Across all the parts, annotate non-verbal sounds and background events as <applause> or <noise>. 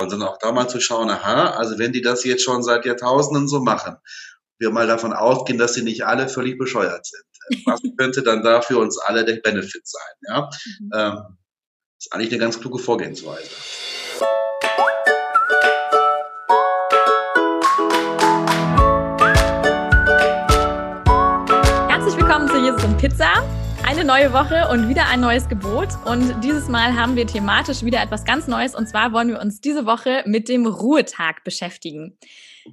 sondern auch da mal zu schauen, aha, also wenn die das jetzt schon seit Jahrtausenden so machen, wir mal davon ausgehen, dass sie nicht alle völlig bescheuert sind. Was <laughs> könnte dann da für uns alle der Benefit sein? Ja? Mhm. Ähm, ist eigentlich eine ganz kluge Vorgehensweise. Herzlich willkommen zu Jesus und Pizza. Eine neue Woche und wieder ein neues Gebot. Und dieses Mal haben wir thematisch wieder etwas ganz Neues. Und zwar wollen wir uns diese Woche mit dem Ruhetag beschäftigen.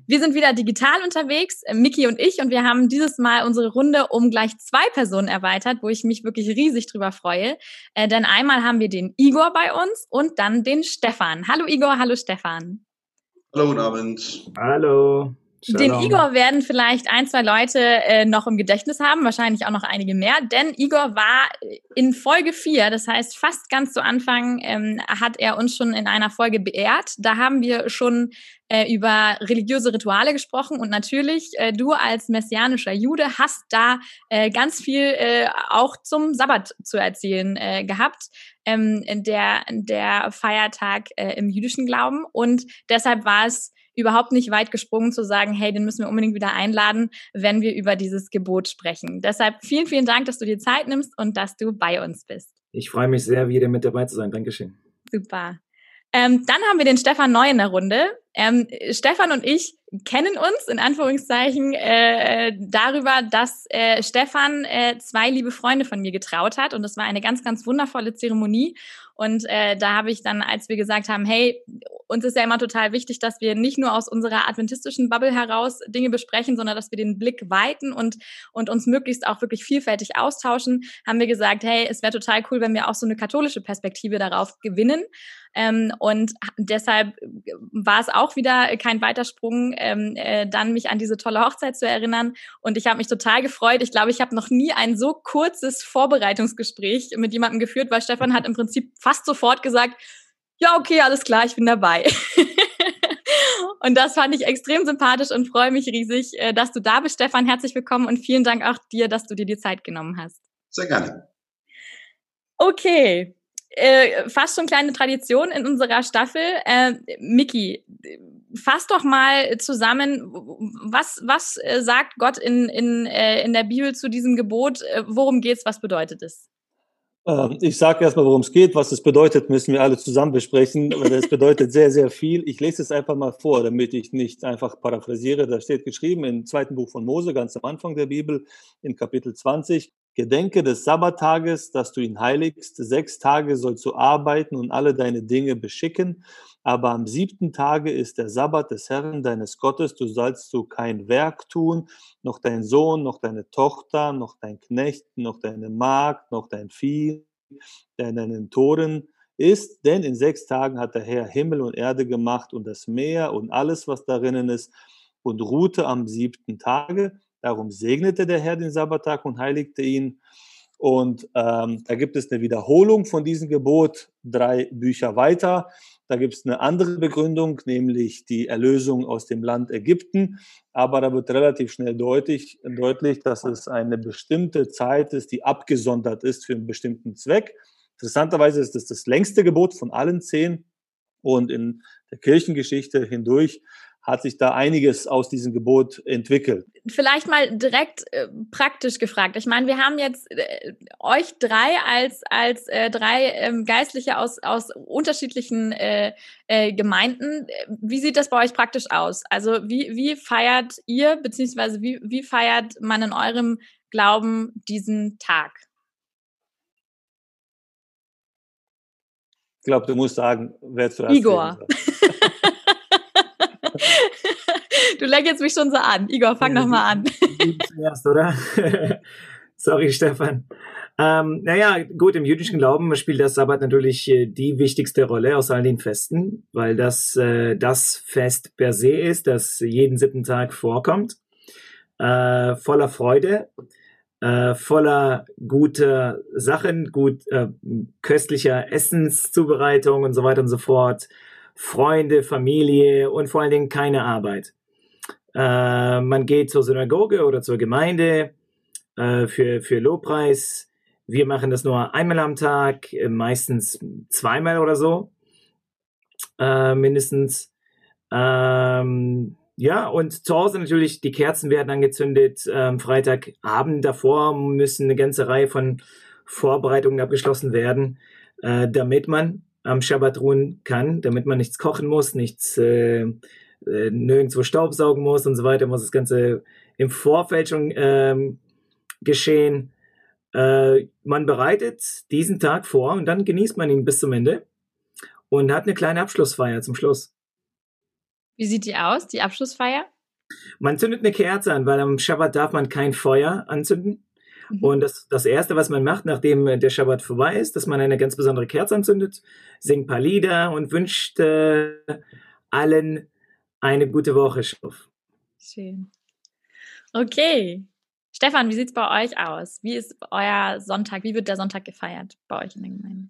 Wir sind wieder digital unterwegs, Miki und ich, und wir haben dieses Mal unsere Runde um gleich zwei Personen erweitert, wo ich mich wirklich riesig drüber freue. Äh, denn einmal haben wir den Igor bei uns und dann den Stefan. Hallo Igor, hallo Stefan. Hallo, guten Abend. Hallo. Den Igor werden vielleicht ein, zwei Leute äh, noch im Gedächtnis haben, wahrscheinlich auch noch einige mehr, denn Igor war in Folge 4, das heißt fast ganz zu Anfang, ähm, hat er uns schon in einer Folge beehrt. Da haben wir schon äh, über religiöse Rituale gesprochen und natürlich, äh, du als messianischer Jude hast da äh, ganz viel äh, auch zum Sabbat zu erzählen äh, gehabt. Ähm, der, der Feiertag äh, im jüdischen Glauben. Und deshalb war es überhaupt nicht weit gesprungen zu sagen, hey, den müssen wir unbedingt wieder einladen, wenn wir über dieses Gebot sprechen. Deshalb vielen, vielen Dank, dass du dir Zeit nimmst und dass du bei uns bist. Ich freue mich sehr, wieder mit dabei zu sein. Dankeschön. Super. Ähm, dann haben wir den Stefan Neu in der Runde. Ähm, Stefan und ich kennen uns in Anführungszeichen äh, darüber, dass äh, Stefan äh, zwei liebe Freunde von mir getraut hat und das war eine ganz, ganz wundervolle Zeremonie. Und äh, da habe ich dann, als wir gesagt haben, hey, uns ist ja immer total wichtig, dass wir nicht nur aus unserer adventistischen Bubble heraus Dinge besprechen, sondern dass wir den Blick weiten und, und uns möglichst auch wirklich vielfältig austauschen, haben wir gesagt, hey, es wäre total cool, wenn wir auch so eine katholische Perspektive darauf gewinnen. Ähm, und deshalb war es auch wieder kein Weitersprung, ähm, äh, dann mich an diese tolle Hochzeit zu erinnern. Und ich habe mich total gefreut. Ich glaube, ich habe noch nie ein so kurzes Vorbereitungsgespräch mit jemandem geführt, weil Stefan hat im Prinzip fast sofort gesagt, ja, okay, alles klar, ich bin dabei. <laughs> und das fand ich extrem sympathisch und freue mich riesig, äh, dass du da bist, Stefan. Herzlich willkommen und vielen Dank auch dir, dass du dir die Zeit genommen hast. Sehr gerne. Okay, äh, fast schon kleine Tradition in unserer Staffel. Äh, Miki, fass doch mal zusammen, was, was äh, sagt Gott in, in, äh, in der Bibel zu diesem Gebot? Äh, worum geht's? Was bedeutet es? Ähm, ich sage erstmal, worum es geht. Was es bedeutet, müssen wir alle zusammen besprechen. Das bedeutet sehr, sehr viel. Ich lese es einfach mal vor, damit ich nicht einfach paraphrasiere. Da steht geschrieben im zweiten Buch von Mose, ganz am Anfang der Bibel, in Kapitel 20. Gedenke des Sabbattages, dass du ihn heiligst. Sechs Tage sollst du arbeiten und alle deine Dinge beschicken. Aber am siebten Tage ist der Sabbat des Herrn deines Gottes. Du sollst du kein Werk tun, noch dein Sohn, noch deine Tochter, noch dein Knecht, noch deine Magd, noch dein Vieh, der in deinen Toren ist. Denn in sechs Tagen hat der Herr Himmel und Erde gemacht und das Meer und alles, was darinnen ist, und ruhte am siebten Tage. Darum segnete der Herr den Sabbattag und heiligte ihn. Und ähm, da gibt es eine Wiederholung von diesem Gebot drei Bücher weiter. Da gibt es eine andere Begründung, nämlich die Erlösung aus dem Land Ägypten. Aber da wird relativ schnell deutlich, deutlich, dass es eine bestimmte Zeit ist, die abgesondert ist für einen bestimmten Zweck. Interessanterweise ist es das längste Gebot von allen zehn. Und in der Kirchengeschichte hindurch hat sich da einiges aus diesem Gebot entwickelt. Vielleicht mal direkt äh, praktisch gefragt. Ich meine, wir haben jetzt äh, euch drei als, als äh, drei ähm, Geistliche aus, aus unterschiedlichen äh, äh, Gemeinden. Wie sieht das bei euch praktisch aus? Also wie, wie feiert ihr, beziehungsweise wie, wie feiert man in eurem Glauben diesen Tag? Ich glaube, du musst sagen, wer zuerst Igor. <laughs> <laughs> du lächelst mich schon so an. Igor, fang doch mal an. Zuerst, oder? <laughs> Sorry, Stefan. Ähm, naja, gut, im jüdischen Glauben spielt der Sabbat natürlich äh, die wichtigste Rolle aus all den Festen, weil das äh, das Fest per se ist, das jeden siebten Tag vorkommt. Äh, voller Freude, äh, voller guter Sachen, gut äh, köstlicher Essenszubereitung und so weiter und so fort. Freunde, Familie und vor allen Dingen keine Arbeit. Äh, man geht zur Synagoge oder zur Gemeinde äh, für, für Lobpreis. Wir machen das nur einmal am Tag, äh, meistens zweimal oder so. äh, mindestens. Ähm, ja, und zu Hause natürlich, die Kerzen werden angezündet. Ähm, Freitagabend davor müssen eine ganze Reihe von Vorbereitungen abgeschlossen werden, äh, damit man am Schabbat ruhen kann, damit man nichts kochen muss, nichts äh, äh, nirgendwo Staubsaugen muss und so weiter, muss das Ganze im Vorfeld schon ähm, geschehen. Äh, man bereitet diesen Tag vor und dann genießt man ihn bis zum Ende und hat eine kleine Abschlussfeier zum Schluss. Wie sieht die aus, die Abschlussfeier? Man zündet eine Kerze an, weil am Schabbat darf man kein Feuer anzünden. Mhm. Und das, das Erste, was man macht, nachdem der Schabbat vorbei ist, dass man eine ganz besondere Kerze anzündet, singt ein paar Lieder und wünscht äh, allen eine gute Woche. Schön. Okay. Stefan, wie sieht es bei euch aus? Wie ist euer Sonntag? Wie wird der Sonntag gefeiert bei euch in der Gemeinde?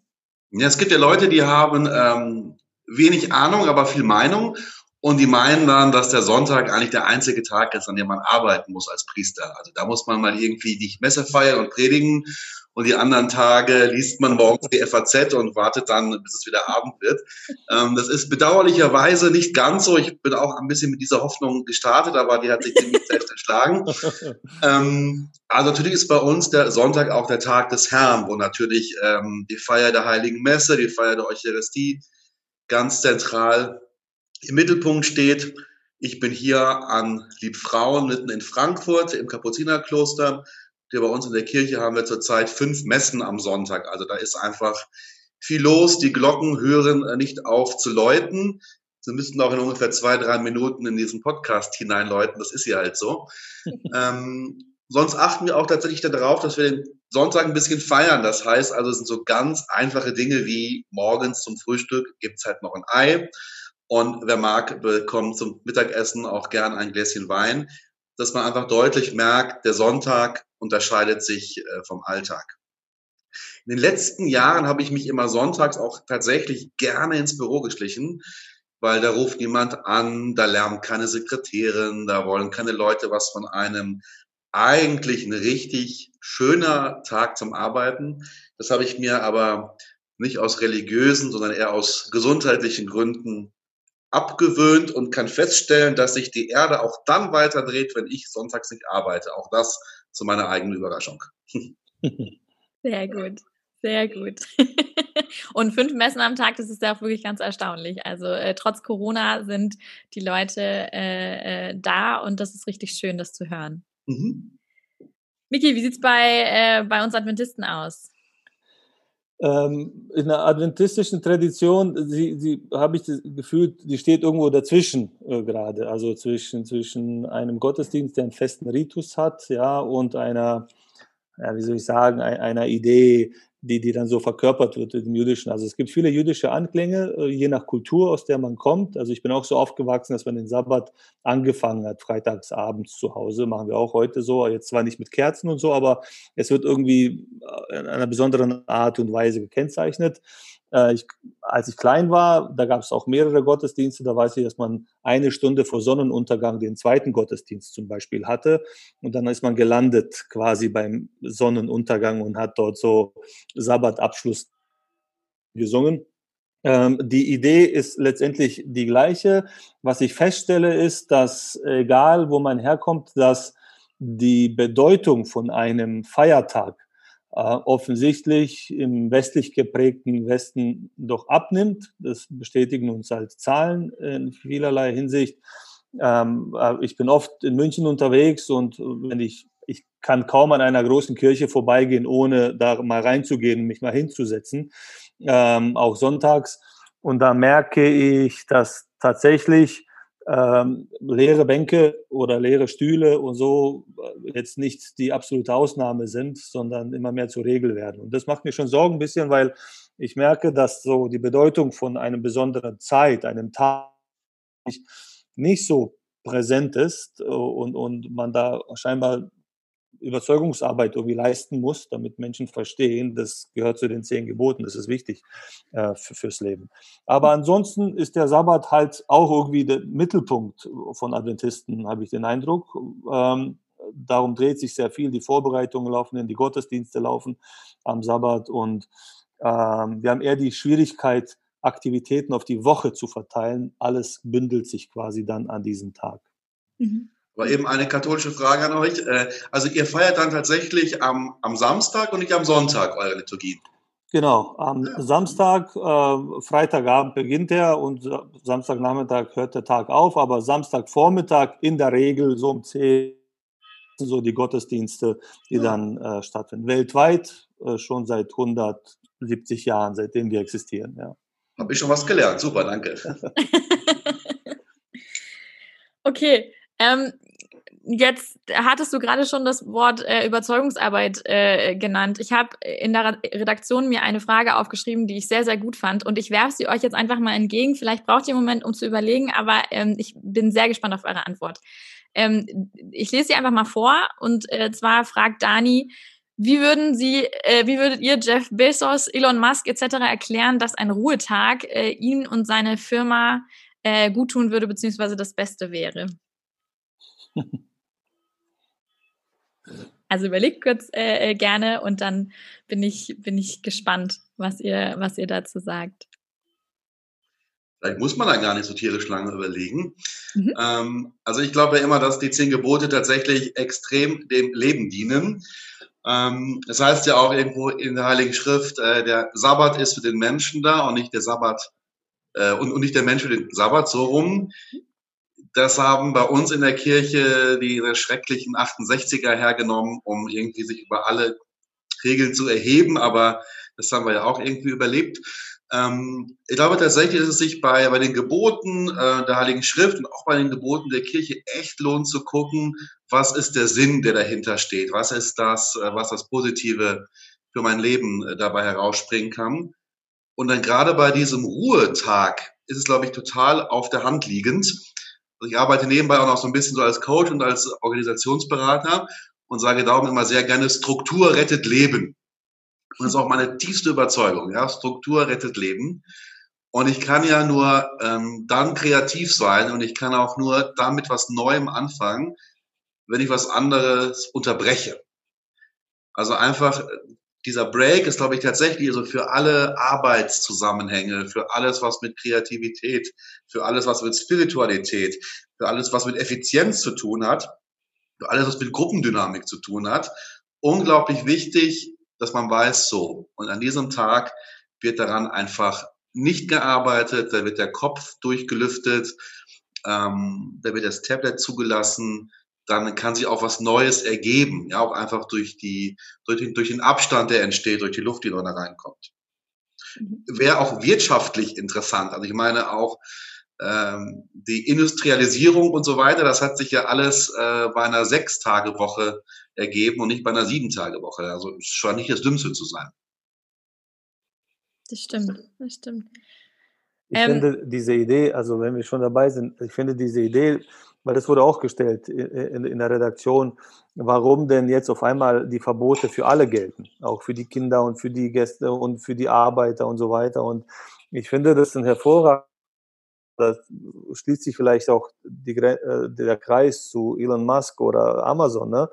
Ja, es gibt ja Leute, die haben ähm, wenig Ahnung, aber viel Meinung. Und die meinen dann, dass der Sonntag eigentlich der einzige Tag ist, an dem man arbeiten muss als Priester. Also da muss man mal irgendwie die Messe feiern und predigen. Und die anderen Tage liest man morgens die FAZ und wartet dann, bis es wieder Abend wird. Ähm, das ist bedauerlicherweise nicht ganz so. Ich bin auch ein bisschen mit dieser Hoffnung gestartet, aber die hat sich ziemlich <laughs> selbst entschlagen. Ähm, also natürlich ist bei uns der Sonntag auch der Tag des Herrn, wo natürlich ähm, die Feier der Heiligen Messe, die Feier der Eucharistie ganz zentral im Mittelpunkt steht, ich bin hier an Liebfrauen mitten in Frankfurt im Kapuzinerkloster. Hier bei uns in der Kirche haben wir zurzeit fünf Messen am Sonntag. Also da ist einfach viel los. Die Glocken hören nicht auf zu läuten. Sie müssten auch in ungefähr zwei, drei Minuten in diesen Podcast hineinläuten. Das ist ja halt so. <laughs> ähm, sonst achten wir auch tatsächlich darauf, dass wir den Sonntag ein bisschen feiern. Das heißt also, es sind so ganz einfache Dinge wie morgens zum Frühstück gibt's halt noch ein Ei und wer mag, bekommt zum Mittagessen auch gern ein Gläschen Wein, dass man einfach deutlich merkt, der Sonntag unterscheidet sich äh, vom Alltag. In den letzten Jahren habe ich mich immer sonntags auch tatsächlich gerne ins Büro geschlichen, weil da ruft niemand an, da lärmt keine Sekretärin, da wollen keine Leute was von einem. Eigentlich ein richtig schöner Tag zum Arbeiten. Das habe ich mir aber nicht aus religiösen, sondern eher aus gesundheitlichen Gründen abgewöhnt und kann feststellen, dass sich die Erde auch dann weiter dreht, wenn ich sonntags nicht arbeite. Auch das zu meiner eigenen Überraschung. Sehr gut. Sehr gut. <laughs> und fünf Messen am Tag, das ist ja auch wirklich ganz erstaunlich. Also äh, trotz Corona sind die Leute äh, äh, da und das ist richtig schön, das zu hören. Mhm. Miki, wie sieht es bei, äh, bei uns Adventisten aus? Ähm, in der adventistischen Tradition, sie, sie habe ich das Gefühl, die steht irgendwo dazwischen äh, gerade, also zwischen, zwischen einem Gottesdienst, der einen festen Ritus hat, ja, und einer, ja, wie soll ich sagen, einer Idee, die, die dann so verkörpert wird im Jüdischen. Also es gibt viele jüdische Anklänge, äh, je nach Kultur, aus der man kommt. Also ich bin auch so aufgewachsen, dass man den Sabbat angefangen hat, freitags abends zu Hause. Machen wir auch heute so. Jetzt zwar nicht mit Kerzen und so, aber es wird irgendwie äh, in einer besonderen Art und Weise gekennzeichnet. Äh, ich, als ich klein war, da gab es auch mehrere Gottesdienste, da weiß ich, dass man eine Stunde vor Sonnenuntergang den zweiten Gottesdienst zum Beispiel hatte. Und dann ist man gelandet quasi beim Sonnenuntergang und hat dort so Sabbatabschluss gesungen. Ähm, die Idee ist letztendlich die gleiche. Was ich feststelle, ist, dass egal wo man herkommt, dass die Bedeutung von einem Feiertag offensichtlich im westlich geprägten Westen doch abnimmt. Das bestätigen uns halt Zahlen in vielerlei Hinsicht. Ähm, äh, ich bin oft in München unterwegs und wenn ich, ich kann kaum an einer großen Kirche vorbeigehen, ohne da mal reinzugehen mich mal hinzusetzen, ähm, auch sonntags. Und da merke ich, dass tatsächlich ähm, leere Bänke oder leere Stühle und so äh, jetzt nicht die absolute Ausnahme sind, sondern immer mehr zur Regel werden. Und das macht mir schon Sorgen ein bisschen, weil ich merke, dass so die Bedeutung von einer besonderen Zeit, einem Tag nicht so präsent ist äh, und, und man da scheinbar Überzeugungsarbeit irgendwie leisten muss, damit Menschen verstehen, das gehört zu den zehn Geboten, das ist wichtig äh, für, fürs Leben. Aber ansonsten ist der Sabbat halt auch irgendwie der Mittelpunkt von Adventisten, habe ich den Eindruck. Ähm, darum dreht sich sehr viel, die Vorbereitungen laufen, die Gottesdienste laufen am Sabbat und ähm, wir haben eher die Schwierigkeit, Aktivitäten auf die Woche zu verteilen. Alles bündelt sich quasi dann an diesem Tag. Mhm. Aber eben eine katholische Frage an euch. Äh, also ihr feiert dann tatsächlich am, am Samstag und nicht am Sonntag eure Liturgie. Genau, am ja. Samstag, äh, Freitagabend beginnt er und Samstagnachmittag hört der Tag auf, aber Samstagvormittag in der Regel so um 10 so die Gottesdienste, die ja. dann äh, stattfinden. Weltweit äh, schon seit 170 Jahren, seitdem wir existieren. Ja. Habe ich schon was gelernt. Super, danke. <laughs> <laughs> okay. Ähm, jetzt hattest du gerade schon das Wort äh, Überzeugungsarbeit äh, genannt. Ich habe in der Redaktion mir eine Frage aufgeschrieben, die ich sehr, sehr gut fand. Und ich werfe sie euch jetzt einfach mal entgegen. Vielleicht braucht ihr einen Moment, um zu überlegen, aber ähm, ich bin sehr gespannt auf eure Antwort. Ähm, ich lese sie einfach mal vor. Und äh, zwar fragt Dani, wie würden Sie, äh, wie würdet ihr Jeff Bezos, Elon Musk etc. erklären, dass ein Ruhetag äh, ihn und seine Firma äh, gut würde, beziehungsweise das Beste wäre? <laughs> Also überlegt kurz äh, äh, gerne und dann bin ich, bin ich gespannt, was ihr, was ihr dazu sagt. Vielleicht muss man da gar nicht so tierisch lange überlegen. Mhm. Ähm, also ich glaube ja immer, dass die zehn Gebote tatsächlich extrem dem Leben dienen. Ähm, das heißt ja auch irgendwo in der Heiligen Schrift, äh, der Sabbat ist für den Menschen da und nicht der Sabbat äh, und, und nicht der Mensch für den Sabbat so rum. Das haben bei uns in der Kirche diese schrecklichen 68er hergenommen, um irgendwie sich über alle Regeln zu erheben, aber das haben wir ja auch irgendwie überlebt. Ähm, ich glaube tatsächlich, dass es sich bei, bei den Geboten äh, der Heiligen Schrift und auch bei den Geboten der Kirche echt lohnt zu gucken, was ist der Sinn, der dahinter steht? Was ist das, äh, was das Positive für mein Leben äh, dabei herausspringen kann? Und dann gerade bei diesem Ruhetag ist es, glaube ich, total auf der Hand liegend, ich arbeite nebenbei auch noch so ein bisschen so als Coach und als Organisationsberater und sage darum immer sehr gerne, Struktur rettet Leben. Und das ist auch meine tiefste Überzeugung. Ja, Struktur rettet Leben. Und ich kann ja nur ähm, dann kreativ sein und ich kann auch nur damit was Neuem anfangen, wenn ich was anderes unterbreche. Also einfach dieser Break ist, glaube ich, tatsächlich so für alle Arbeitszusammenhänge, für alles, was mit Kreativität, für alles, was mit Spiritualität, für alles, was mit Effizienz zu tun hat, für alles, was mit Gruppendynamik zu tun hat, unglaublich wichtig, dass man weiß, so. Und an diesem Tag wird daran einfach nicht gearbeitet, da wird der Kopf durchgelüftet, ähm, da wird das Tablet zugelassen, dann kann sich auch was Neues ergeben, ja, auch einfach durch die, durch den, durch den Abstand, der entsteht, durch die Luft, die da reinkommt. Mhm. Wäre auch wirtschaftlich interessant. Also ich meine auch ähm, die Industrialisierung und so weiter, das hat sich ja alles äh, bei einer Sechs-Tage-Woche ergeben und nicht bei einer Sieben-Tage-Woche. Also es scheint nicht das Dümmste zu sein. Das stimmt, das stimmt. Ich ähm, finde diese Idee, also wenn wir schon dabei sind, ich finde diese Idee, weil das wurde auch gestellt in, in, der Redaktion, warum denn jetzt auf einmal die Verbote für alle gelten, auch für die Kinder und für die Gäste und für die Arbeiter und so weiter. Und ich finde das ein hervorragend. Da schließt sich vielleicht auch die, äh, der Kreis zu Elon Musk oder Amazon. Ne?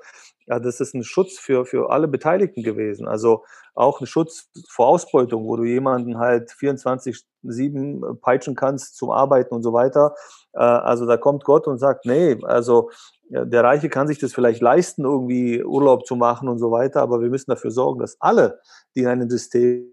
Ja, das ist ein Schutz für, für alle Beteiligten gewesen. Also auch ein Schutz vor Ausbeutung, wo du jemanden halt 24-7 peitschen kannst zum Arbeiten und so weiter. Äh, also da kommt Gott und sagt, nee, also der Reiche kann sich das vielleicht leisten, irgendwie Urlaub zu machen und so weiter, aber wir müssen dafür sorgen, dass alle, die in einem System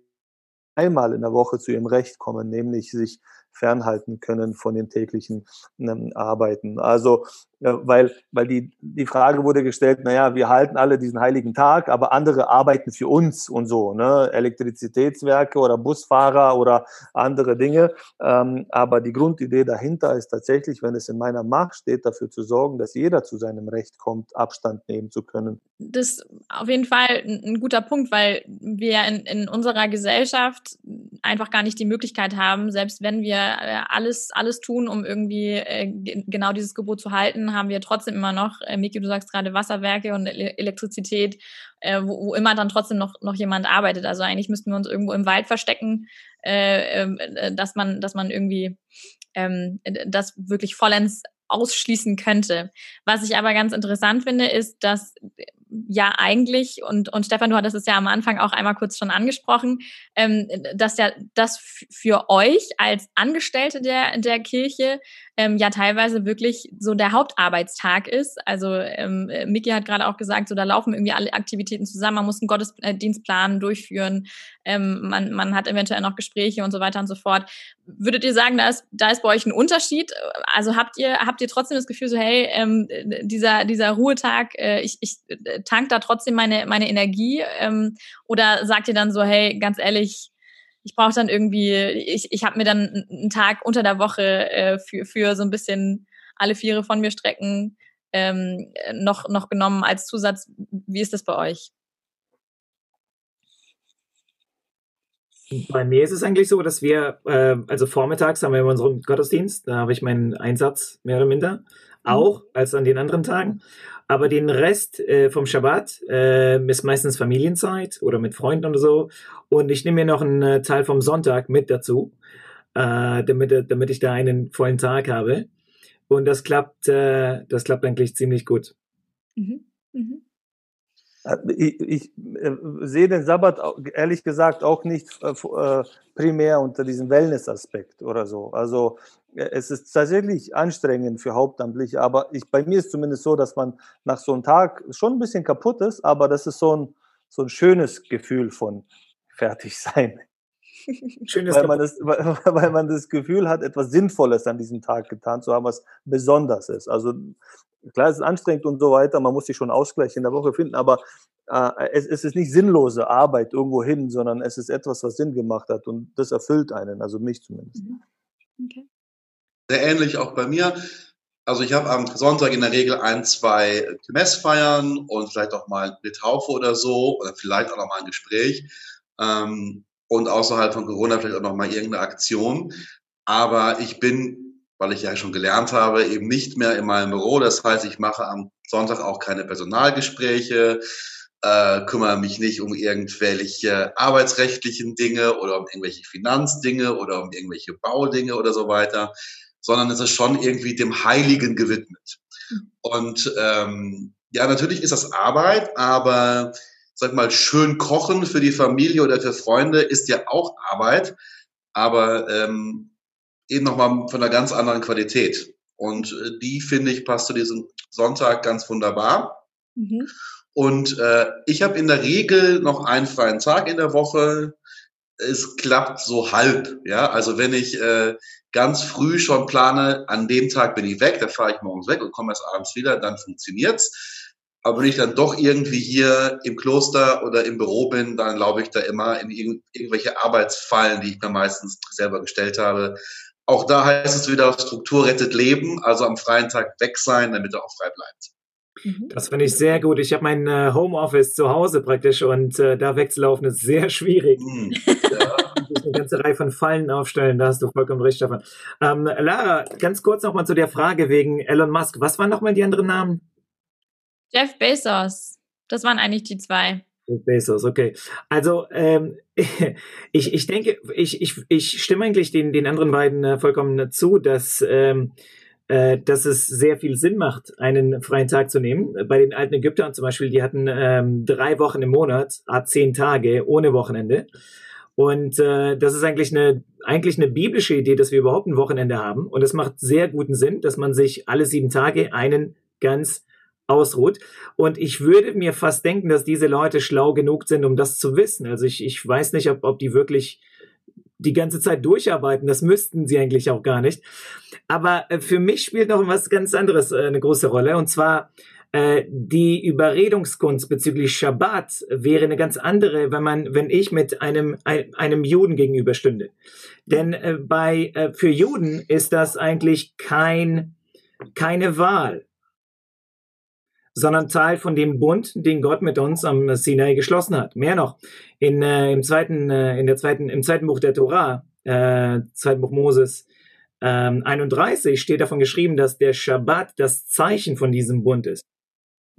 einmal in der Woche zu ihrem Recht kommen, nämlich sich fernhalten können von den täglichen ähm, Arbeiten. Also, äh, weil, weil die, die Frage wurde gestellt, naja, wir halten alle diesen heiligen Tag, aber andere arbeiten für uns und so, ne? Elektrizitätswerke oder Busfahrer oder andere Dinge. Ähm, aber die Grundidee dahinter ist tatsächlich, wenn es in meiner Macht steht, dafür zu sorgen, dass jeder zu seinem Recht kommt, Abstand nehmen zu können. Das ist auf jeden Fall ein guter Punkt, weil wir in, in unserer Gesellschaft einfach gar nicht die Möglichkeit haben, selbst wenn wir äh, alles, alles tun, um irgendwie äh, genau dieses Gebot zu halten, haben wir trotzdem immer noch, äh, Miki, du sagst gerade Wasserwerke und Ele Elektrizität, äh, wo, wo immer dann trotzdem noch, noch jemand arbeitet. Also eigentlich müssten wir uns irgendwo im Wald verstecken, äh, ähm, äh, dass man, dass man irgendwie ähm, das wirklich vollends ausschließen könnte. Was ich aber ganz interessant finde, ist, dass ja eigentlich, und, und Stefan, du hattest es ja am Anfang auch einmal kurz schon angesprochen, ähm, dass ja das für euch als Angestellte der, der Kirche ähm, ja teilweise wirklich so der Hauptarbeitstag ist. Also ähm, Miki hat gerade auch gesagt, so da laufen irgendwie alle Aktivitäten zusammen, man muss einen Gottesdienstplan durchführen, ähm, man, man hat eventuell noch Gespräche und so weiter und so fort. Würdet ihr sagen, da ist, da ist bei euch ein Unterschied? Also habt ihr, habt ihr trotzdem das Gefühl, so hey, ähm, dieser, dieser Ruhetag, äh, ich, ich äh, tank da trotzdem meine, meine Energie? Ähm, oder sagt ihr dann so, hey, ganz ehrlich, ich brauche dann irgendwie, ich, ich habe mir dann einen Tag unter der Woche äh, für, für so ein bisschen alle Viere von mir strecken ähm, noch, noch genommen als Zusatz. Wie ist das bei euch? Bei mir ist es eigentlich so, dass wir, äh, also vormittags haben wir immer unseren Gottesdienst, da habe ich meinen Einsatz mehr oder minder, mhm. auch als an den anderen Tagen. Aber den Rest äh, vom Schabbat äh, ist meistens Familienzeit oder mit Freunden oder so. Und ich nehme mir noch einen äh, Teil vom Sonntag mit dazu, äh, damit, damit ich da einen vollen Tag habe. Und das klappt, äh, das klappt eigentlich ziemlich gut. Mhm. Mhm. Äh, ich, ich äh, sehe den Sabbat ehrlich gesagt auch nicht äh, äh, primär unter diesem Wellness-Aspekt oder so. Also äh, es ist tatsächlich anstrengend für Hauptamtliche, aber ich, bei mir ist zumindest so, dass man nach so einem Tag schon ein bisschen kaputt ist, aber das ist so ein, so ein schönes Gefühl von fertig sein. Schönes weil, man das, <laughs> weil, weil man das Gefühl hat, etwas Sinnvolles an diesem Tag getan zu haben, was besonders ist. Also Klar, es ist anstrengend und so weiter, man muss sich schon Ausgleich in der Woche finden, aber äh, es, es, ist nicht sinnlose Arbeit irgendwo hin, sondern es ist etwas, was Sinn gemacht hat und das erfüllt einen, also mich zumindest. Mhm. Okay. Sehr ähnlich auch bei mir. Also ich habe am Sonntag in der Regel ein, zwei Messfeiern und vielleicht auch mal eine Taufe oder so oder vielleicht auch noch mal ein Gespräch ähm, und außerhalb von Corona vielleicht auch noch mal irgendeine Aktion. Aber ich bin weil ich ja schon gelernt habe, eben nicht mehr in meinem Büro. Das heißt, ich mache am Sonntag auch keine Personalgespräche, äh, kümmere mich nicht um irgendwelche arbeitsrechtlichen Dinge oder um irgendwelche Finanzdinge oder um irgendwelche Baudinge oder so weiter, sondern es ist schon irgendwie dem Heiligen gewidmet. Und ähm, ja, natürlich ist das Arbeit, aber sag mal, schön kochen für die Familie oder für Freunde ist ja auch Arbeit. Aber ähm, eben nochmal von einer ganz anderen Qualität. Und äh, die, finde ich, passt zu diesem Sonntag ganz wunderbar. Mhm. Und äh, ich habe in der Regel noch einen freien Tag in der Woche. Es klappt so halb. Ja, also wenn ich äh, ganz früh schon plane, an dem Tag bin ich weg, da fahre ich morgens weg und komme erst abends wieder, dann funktioniert's. Aber wenn ich dann doch irgendwie hier im Kloster oder im Büro bin, dann glaube ich da immer in irgendwelche Arbeitsfallen, die ich mir meistens selber gestellt habe. Auch da heißt es wieder, Struktur rettet Leben, also am freien Tag weg sein, damit er auch frei bleibt. Mhm. Das finde ich sehr gut. Ich habe mein äh, Homeoffice zu Hause praktisch und äh, da wegzulaufen ist sehr schwierig. <laughs> Ja. eine ganze Reihe von Fallen aufstellen, da hast du vollkommen recht, Stefan. Ähm, Lara, ganz kurz nochmal zu der Frage wegen Elon Musk. Was waren nochmal die anderen Namen? Jeff Bezos. Das waren eigentlich die zwei. Bezos, okay. Also ähm, <laughs> ich, ich denke, ich, ich, ich stimme eigentlich den, den anderen beiden äh, vollkommen zu, dass, ähm, äh, dass es sehr viel Sinn macht, einen freien Tag zu nehmen. Bei den alten Ägyptern zum Beispiel, die hatten ähm, drei Wochen im Monat, hat zehn Tage ohne Wochenende. Und äh, das ist eigentlich eine, eigentlich eine biblische Idee, dass wir überhaupt ein Wochenende haben. Und es macht sehr guten Sinn, dass man sich alle sieben Tage einen ganz ausruht. Und ich würde mir fast denken, dass diese Leute schlau genug sind, um das zu wissen. Also ich, ich weiß nicht, ob, ob die wirklich die ganze Zeit durcharbeiten. Das müssten sie eigentlich auch gar nicht. Aber äh, für mich spielt noch was ganz anderes äh, eine große Rolle. Und zwar äh, die Überredungskunst bezüglich Schabbat wäre eine ganz andere, wenn man, wenn ich mit einem einem Juden gegenüberstünde. Denn äh, bei äh, für Juden ist das eigentlich kein keine Wahl sondern Teil von dem Bund, den Gott mit uns am Sinai geschlossen hat. Mehr noch, in, äh, im zweiten, äh, in der zweiten, im zweiten Buch der Torah, äh, zweiten Buch Moses, äh, 31 steht davon geschrieben, dass der Schabbat das Zeichen von diesem Bund ist.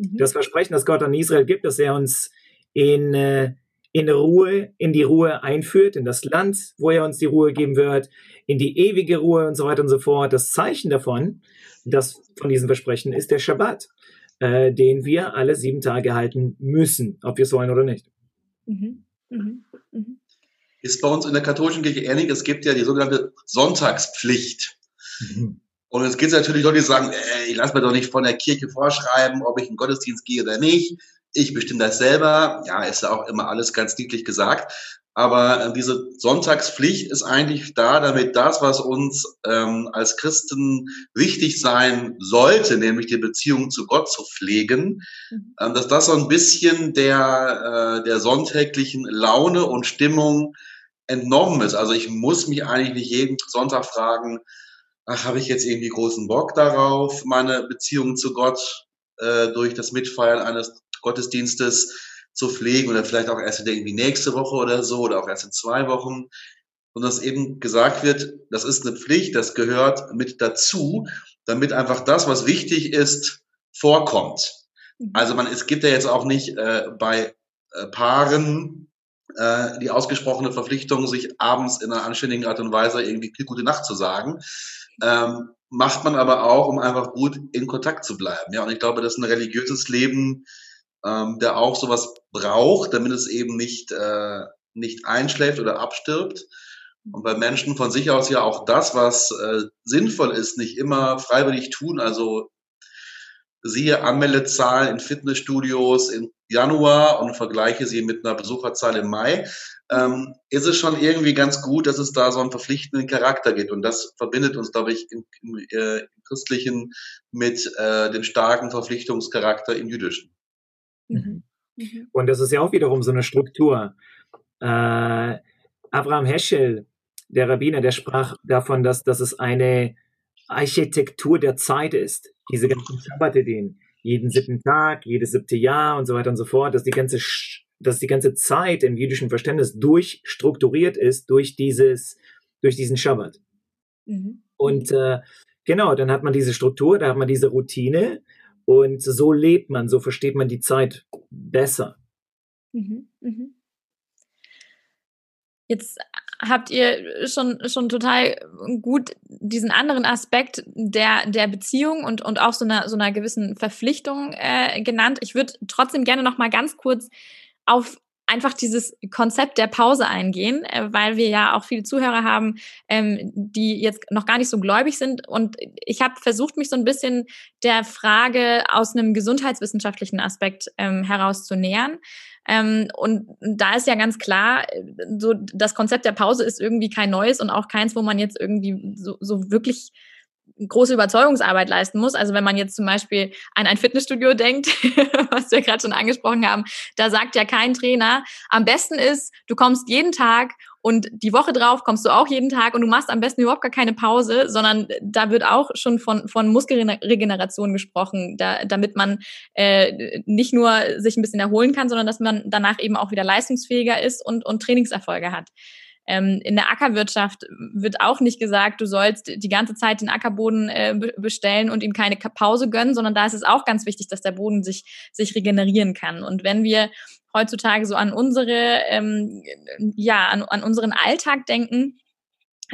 Mhm. Das Versprechen, das Gott an Israel gibt, dass er uns in, äh, in Ruhe, in die Ruhe einführt, in das Land, wo er uns die Ruhe geben wird, in die ewige Ruhe und so weiter und so fort. Das Zeichen davon, das von diesem Versprechen ist der Schabbat. äh, den wir alle sieben Tage halten müssen, ob wir es wollen oder nicht. Mhm. Mhm. Mhm. Ist bei uns in der katholischen Kirche ähnlich. Es gibt ja die sogenannte Sonntagspflicht. Mhm. Und es gibt natürlich Leute, die sagen, ey, ich lasse mir doch nicht von der Kirche vorschreiben, ob ich in den Gottesdienst gehe oder nicht. Ich bestimme das selber. Ja, ist ja auch immer alles ganz niedlich gesagt. Aber äh, diese Sonntagspflicht ist eigentlich da, damit das, was uns ähm, als Christen wichtig sein sollte, nämlich die Beziehung zu Gott zu pflegen, mhm. ähm, dass das so ein bisschen der, äh, der sonntäglichen Laune und Stimmung entnommen ist. Also ich muss mich eigentlich nicht jeden Sonntag fragen, ach, habe ich jetzt irgendwie großen Bock darauf, meine Beziehung zu Gott äh, durch das Mitfeiern eines Gottesdienstes zu pflegen oder vielleicht auch erst irgendwie nächste Woche oder so oder auch erst in zwei Wochen. Und dass eben gesagt wird, das ist eine Pflicht, das gehört mit dazu, damit einfach das, was wichtig ist, vorkommt. Mhm. Also man, es gibt ja jetzt auch nicht äh, bei äh, Paaren äh, die ausgesprochene Verpflichtung, sich abends in einer anständigen Art und Weise irgendwie gute Nacht zu sagen. Ähm, macht man aber auch, um einfach gut in Kontakt zu bleiben. Ja, und ich glaube, dass ein religiöses Leben, ähm, der auch sowas braucht, damit es eben nicht, äh, nicht einschläft oder abstirbt. Und bei Menschen von sich aus ja auch das, was äh, sinnvoll ist, nicht immer freiwillig tun. Also siehe Anmeldezahlen in Fitnessstudios im Januar und vergleiche sie mit einer Besucherzahl im Mai, ähm, ist es schon irgendwie ganz gut, dass es da so einen verpflichtenden Charakter gibt. Und das verbindet uns, glaube ich, im, im, äh, im Christlichen mit äh, dem starken Verpflichtungscharakter im Jüdischen. Mhm. Mhm. Und das ist ja auch wiederum so eine Struktur. Äh, Abraham Heschel, der Rabbiner, der sprach davon, dass, dass es eine Architektur der Zeit ist. Diese ganzen Schabbate, den jeden siebten Tag, jedes siebte Jahr und so weiter und so fort, dass die ganze, dass die ganze Zeit im jüdischen Verständnis durchstrukturiert ist durch dieses, durch diesen Schabbat. Mhm. Und äh, genau, dann hat man diese Struktur, da hat man diese Routine und so lebt man, so versteht man die Zeit besser. Mhm. Mhm. Jetzt habt ihr schon, schon total gut diesen anderen Aspekt der, der Beziehung und, und auch so einer, so einer gewissen Verpflichtung äh, genannt. Ich würde trotzdem gerne noch mal ganz kurz auf einfach dieses Konzept der Pause eingehen, äh, weil wir ja auch viele Zuhörer haben, ähm, die jetzt noch gar nicht so gläubig sind. Und ich habe versucht, mich so ein bisschen der Frage aus einem gesundheitswissenschaftlichen Aspekt ähm, herauszunähern. Ähm, und da ist ja ganz klar, so das Konzept der Pause ist irgendwie kein neues und auch keins, wo man jetzt irgendwie so, so wirklich große Überzeugungsarbeit leisten muss. Also wenn man jetzt zum Beispiel an ein Fitnessstudio <laughs> denkt, was wir gerade schon angesprochen haben, da sagt ja kein Trainer, am besten ist, du kommst jeden Tag und die Woche drauf kommst du auch jeden Tag und du machst am besten überhaupt gar keine Pause, sondern da wird auch schon von, von Muskelregeneration gesprochen, da, damit man äh, nicht nur sich ein bisschen erholen kann, sondern dass man danach eben auch wieder leistungsfähiger ist und, und Trainingserfolge hat. Ähm, in der Ackerwirtschaft wird auch nicht gesagt, du sollst die ganze Zeit den Ackerboden äh, bestellen und ihm keine Pause gönnen, sondern da ist es auch ganz wichtig, dass der Boden sich, sich regenerieren kann. Und wenn wir heutzutage so an unsere, ähm, ja, an, an unseren Alltag denken,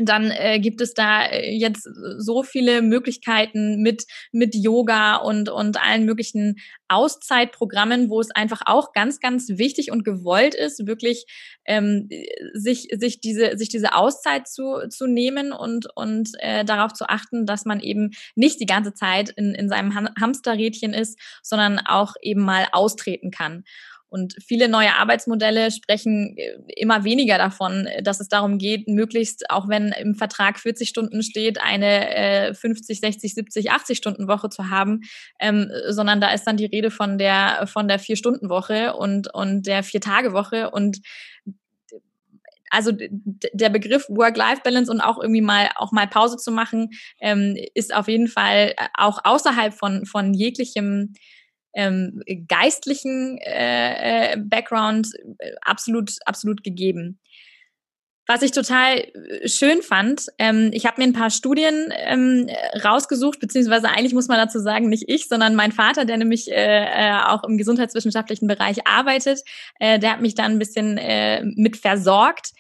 dann äh, gibt es da äh, jetzt so viele Möglichkeiten mit mit Yoga und und allen möglichen Auszeitprogrammen, wo es einfach auch ganz ganz wichtig und gewollt ist, wirklich ähm, sich sich diese sich diese Auszeit zu zu nehmen und und äh, darauf zu achten, dass man eben nicht die ganze Zeit in in seinem Hamsterrädchen ist, sondern auch eben mal austreten kann. Und viele neue Arbeitsmodelle sprechen äh, immer weniger davon, äh, dass es darum geht, möglichst, auch wenn im Vertrag 40 Stunden steht, eine äh, 50, 60, 70, 80 Stunden Woche zu haben, ähm, sondern da ist dann die Rede von der, von der Vier-Stunden-Woche und, und der Vier-Tage-Woche und also der Begriff Work-Life-Balance und auch irgendwie mal auch mal Pause zu machen, ähm, ist auf jeden Fall äh, auch außerhalb von, von jeglichem ähm, geistlichen äh, äh, Background äh, absolut, absolut gegeben. Was ich total äh, schön fand, ähm, ich habe mir ein paar Studien ähm, rausgesucht, beziehungsweise eigentlich muss man dazu sagen, nicht ich, sondern mein Vater, der nämlich äh, auch im gesundheitswissenschaftlichen Bereich arbeitet, äh, der hat mich da ein bisschen äh, mit versorgt.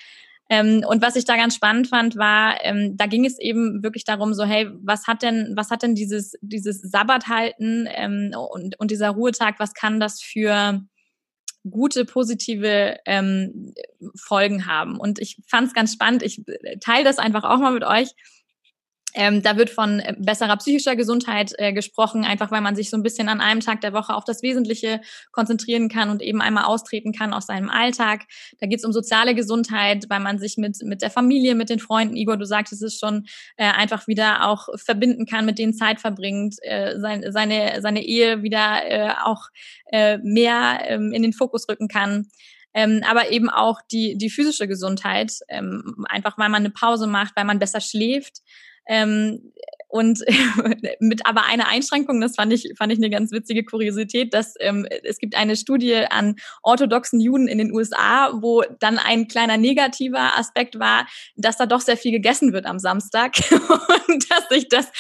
Ähm, und was ich da ganz spannend fand, war, ähm, da ging es eben wirklich darum, so, hey, was hat denn, was hat denn dieses, dieses Sabbathalten ähm, und, und dieser Ruhetag, was kann das für gute, positive ähm, Folgen haben? Und ich fand es ganz spannend. Ich teile das einfach auch mal mit euch. Ähm, da wird von äh, besserer psychischer Gesundheit äh, gesprochen, einfach weil man sich so ein bisschen an einem Tag der Woche auf das Wesentliche konzentrieren kann und eben einmal austreten kann aus seinem Alltag. Da geht es um soziale Gesundheit, weil man sich mit, mit der Familie, mit den Freunden, Igor, du sagtest es schon, äh, einfach wieder auch verbinden kann, mit denen Zeit verbringt, äh, sein, seine, seine Ehe wieder äh, auch äh, mehr ähm, in den Fokus rücken kann. Ähm, aber eben auch die, die physische Gesundheit, ähm, einfach weil man eine Pause macht, weil man besser schläft, ähm, und <laughs> mit aber einer Einschränkung, das fand ich, fand ich eine ganz witzige Kuriosität, dass ähm, es gibt eine Studie an orthodoxen Juden in den USA, wo dann ein kleiner negativer Aspekt war, dass da doch sehr viel gegessen wird am Samstag <laughs> und dass sich das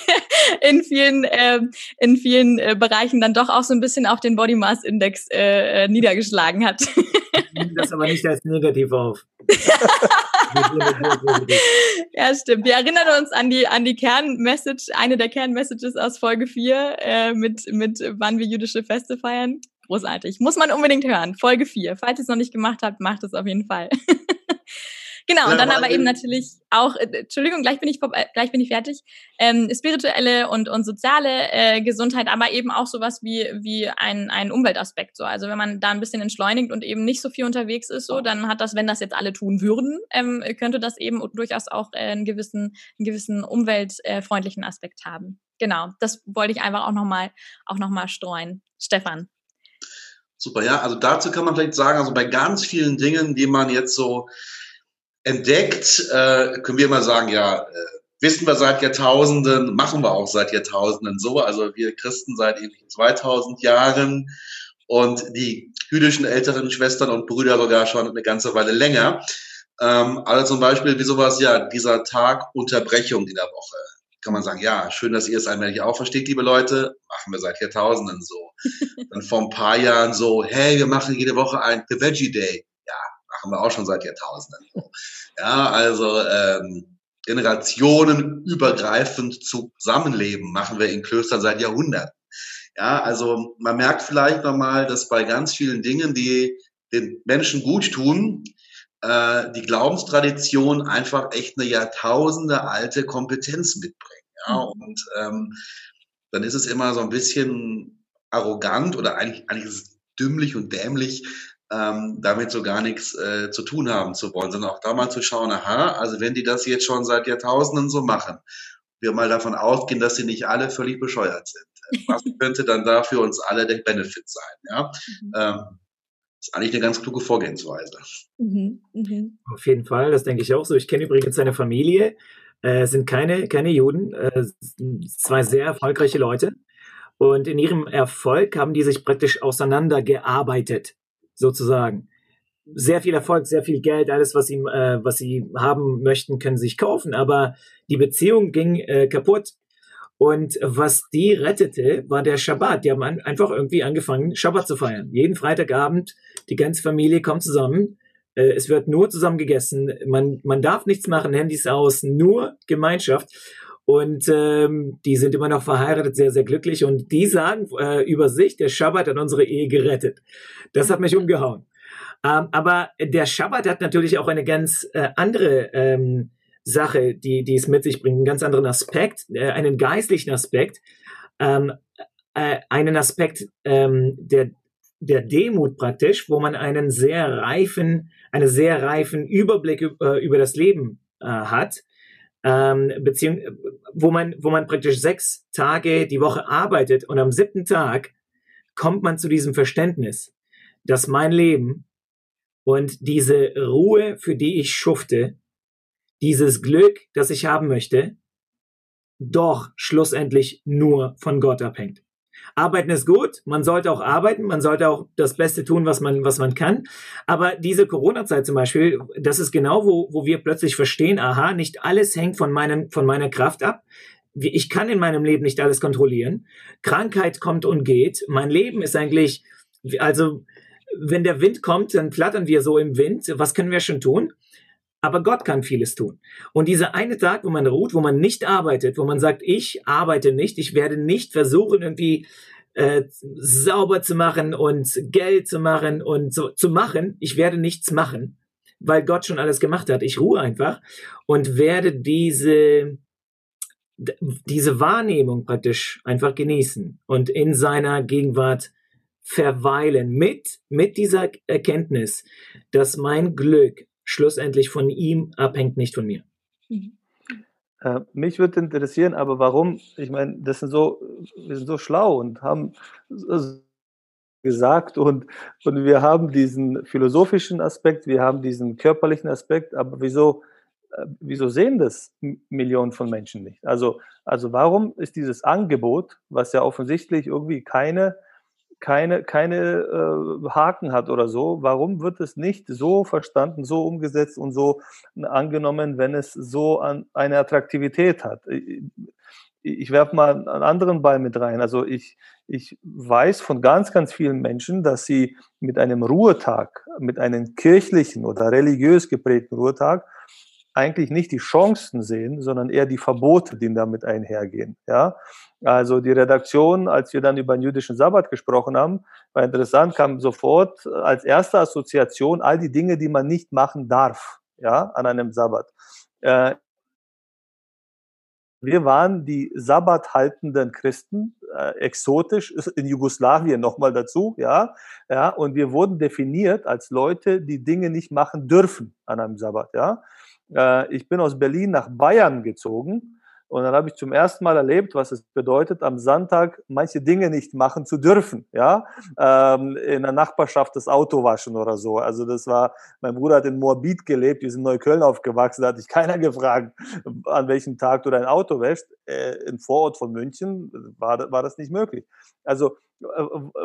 <laughs> in vielen, äh, in vielen äh, Bereichen dann doch auch so ein bisschen auf den Body Mass Index äh, äh niedergeschlagen hat. das aber nicht als negativ auf. <laughs> ja, stimmt. Wir erinnern uns an die, an die Kernmessage, eine der Kernmessages aus Folge 4 äh, mit, mit wann wir jüdische Feste feiern. Großartig. Muss man unbedingt hören. Folge 4. Falls ihr es noch nicht gemacht habt, macht es auf jeden Fall. <laughs> Genau, und dann aber eben natürlich auch, äh, Entschuldigung, gleich bin ich vorbei, gleich bin ich fertig, ähm, spirituelle und, und soziale äh, Gesundheit, aber eben auch sowas wie, wie ein, ein Umweltaspekt. So. Also wenn man da ein bisschen entschleunigt und eben nicht so viel unterwegs ist, so, dann hat das, wenn das jetzt alle tun würden, ähm, könnte das eben durchaus auch äh, einen gewissen, einen gewissen umweltfreundlichen Aspekt haben. Genau, das wollte ich einfach auch nochmal auch noch mal streuen. Stefan. Super, ja, also dazu kann man vielleicht sagen, also bei ganz vielen Dingen, die man jetzt so entdeckt, äh, können wir immer sagen, ja, äh, wissen wir seit Jahrtausenden, machen wir auch seit Jahrtausenden so. Also wir Christen seit eben 2000 Jahren und die jüdischen älteren Schwestern und Brüder sogar schon eine ganze Weile länger. Ähm, also zum Beispiel wie sowas, ja, dieser Tag Unterbrechung in der Woche. Kann man sagen, ja, schön, dass ihr es allmählich auch versteht, liebe Leute. Machen wir seit Jahrtausenden so. <laughs> Dann vor ein paar Jahren so, hey, wir machen jede Woche ein The Veggie Day machen wir auch schon seit Jahrtausenden. Ja, also ähm, generationenübergreifend zusammenleben machen wir in Klöstern seit Jahrhunderten. Ja, also man merkt vielleicht nochmal, dass bei ganz vielen Dingen, die den Menschen gut tun, äh, die Glaubenstradition einfach echt eine Jahrtausende alte Kompetenz mitbringt. Ja, mhm. und ähm, dann ist es immer so ein bisschen arrogant oder eigentlich, eigentlich ist es dümmlich und dämlich, ähm, damit so gar nichts äh, zu tun haben zu wollen, sondern auch da mal zu schauen, aha, also wenn die das jetzt schon seit Jahrtausenden so machen, wir mal davon ausgehen, dass sie nicht alle völlig bescheuert sind. <laughs> Was könnte dann da für uns alle der Benefit sein? Ja? Mhm. Ähm, ist eigentlich eine ganz kluge Vorgehensweise. Mhm. Mhm. Auf jeden Fall, das denke ich auch so. Ich kenne übrigens seine Familie, äh, sind keine, keine Juden, äh, zwei sehr erfolgreiche Leute. Und in ihrem Erfolg haben die sich praktisch auseinandergearbeitet sozusagen. Sehr viel Erfolg, sehr viel Geld, alles, was sie, äh, was sie haben möchten, können sich kaufen. Aber die Beziehung ging äh, kaputt. Und was die rettete, war der Schabbat. Die haben an, einfach irgendwie angefangen, Schabbat zu feiern. Jeden Freitagabend, die ganze Familie kommt zusammen. Äh, es wird nur zusammen gegessen. Man, man darf nichts machen, Handys aus, nur Gemeinschaft. Und ähm, die sind immer noch verheiratet, sehr, sehr glücklich. Und die sagen äh, über sich, der Schabbat hat unsere Ehe gerettet. Das hat mich <laughs> umgehauen. Ähm, aber der Schabbat hat natürlich auch eine ganz äh, andere ähm, Sache, die, die es mit sich bringt, einen ganz anderen Aspekt, äh, einen geistlichen Aspekt, ähm, äh, einen Aspekt ähm, der, der Demut praktisch, wo man einen sehr reifen, einen sehr reifen Überblick über, über das Leben äh, hat ähm, beziehung wo man, wo man praktisch sechs Tage die Woche arbeitet und am siebten Tag kommt man zu diesem Verständnis, dass mein Leben und diese Ruhe, für die ich schufte, dieses Glück, das ich haben möchte, doch schlussendlich nur von Gott abhängt. Arbeiten ist gut, man sollte auch arbeiten, man sollte auch das Beste tun, was man, was man kann. Aber diese Corona-Zeit zum Beispiel, das ist genau, wo, wo wir plötzlich verstehen, aha, nicht alles hängt von, meinem, von meiner Kraft ab. Ich kann in meinem Leben nicht alles kontrollieren. Krankheit kommt und geht. Mein Leben ist eigentlich, also, wenn der Wind kommt, dann flattern wir so im Wind. Was können wir schon tun? Aber Gott kann vieles tun. Und dieser eine Tag, wo man ruht, wo man nicht arbeitet, wo man sagt, ich arbeite nicht, ich werde nicht versuchen, irgendwie äh, sauber zu machen und Geld zu machen und so zu machen, ich werde nichts machen, weil Gott schon alles gemacht hat. Ich ruhe einfach und werde diese diese Wahrnehmung praktisch einfach genießen und in seiner Gegenwart verweilen mit, mit dieser Erkenntnis, dass mein Glück schlussendlich von ihm abhängt, nicht von mir. Mhm. Äh, mich würde interessieren, aber warum, ich meine, das sind so, wir sind so schlau und haben gesagt und, und wir haben diesen philosophischen Aspekt, wir haben diesen körperlichen Aspekt, aber wieso, äh, wieso sehen das Millionen von Menschen nicht? Also, also warum ist dieses Angebot, was ja offensichtlich irgendwie keine keine, keine äh, Haken hat oder so, warum wird es nicht so verstanden, so umgesetzt und so angenommen, wenn es so an, eine Attraktivität hat? Ich, ich werfe mal einen anderen Ball mit rein. Also ich, ich weiß von ganz, ganz vielen Menschen, dass sie mit einem Ruhetag, mit einem kirchlichen oder religiös geprägten Ruhetag eigentlich nicht die Chancen sehen, sondern eher die Verbote, die damit einhergehen. Ja, also die Redaktion, als wir dann über den jüdischen Sabbat gesprochen haben, war interessant, kam sofort als erste Assoziation all die Dinge, die man nicht machen darf, ja, an einem Sabbat. Äh, wir waren die Sabbat haltenden Christen, äh, exotisch, in Jugoslawien nochmal dazu, ja, ja, und wir wurden definiert als Leute, die Dinge nicht machen dürfen an einem Sabbat, ja. Äh, ich bin aus Berlin nach Bayern gezogen und dann habe ich zum ersten Mal erlebt, was es bedeutet, am Sonntag manche Dinge nicht machen zu dürfen, ja, ähm, in der Nachbarschaft das Auto waschen oder so. Also das war, mein Bruder hat in Moabit gelebt, sind in Neukölln aufgewachsen, da hat sich <laughs> keiner gefragt, an welchem Tag du dein Auto wäschst. Äh, Im Vorort von München war, war das nicht möglich. Also äh,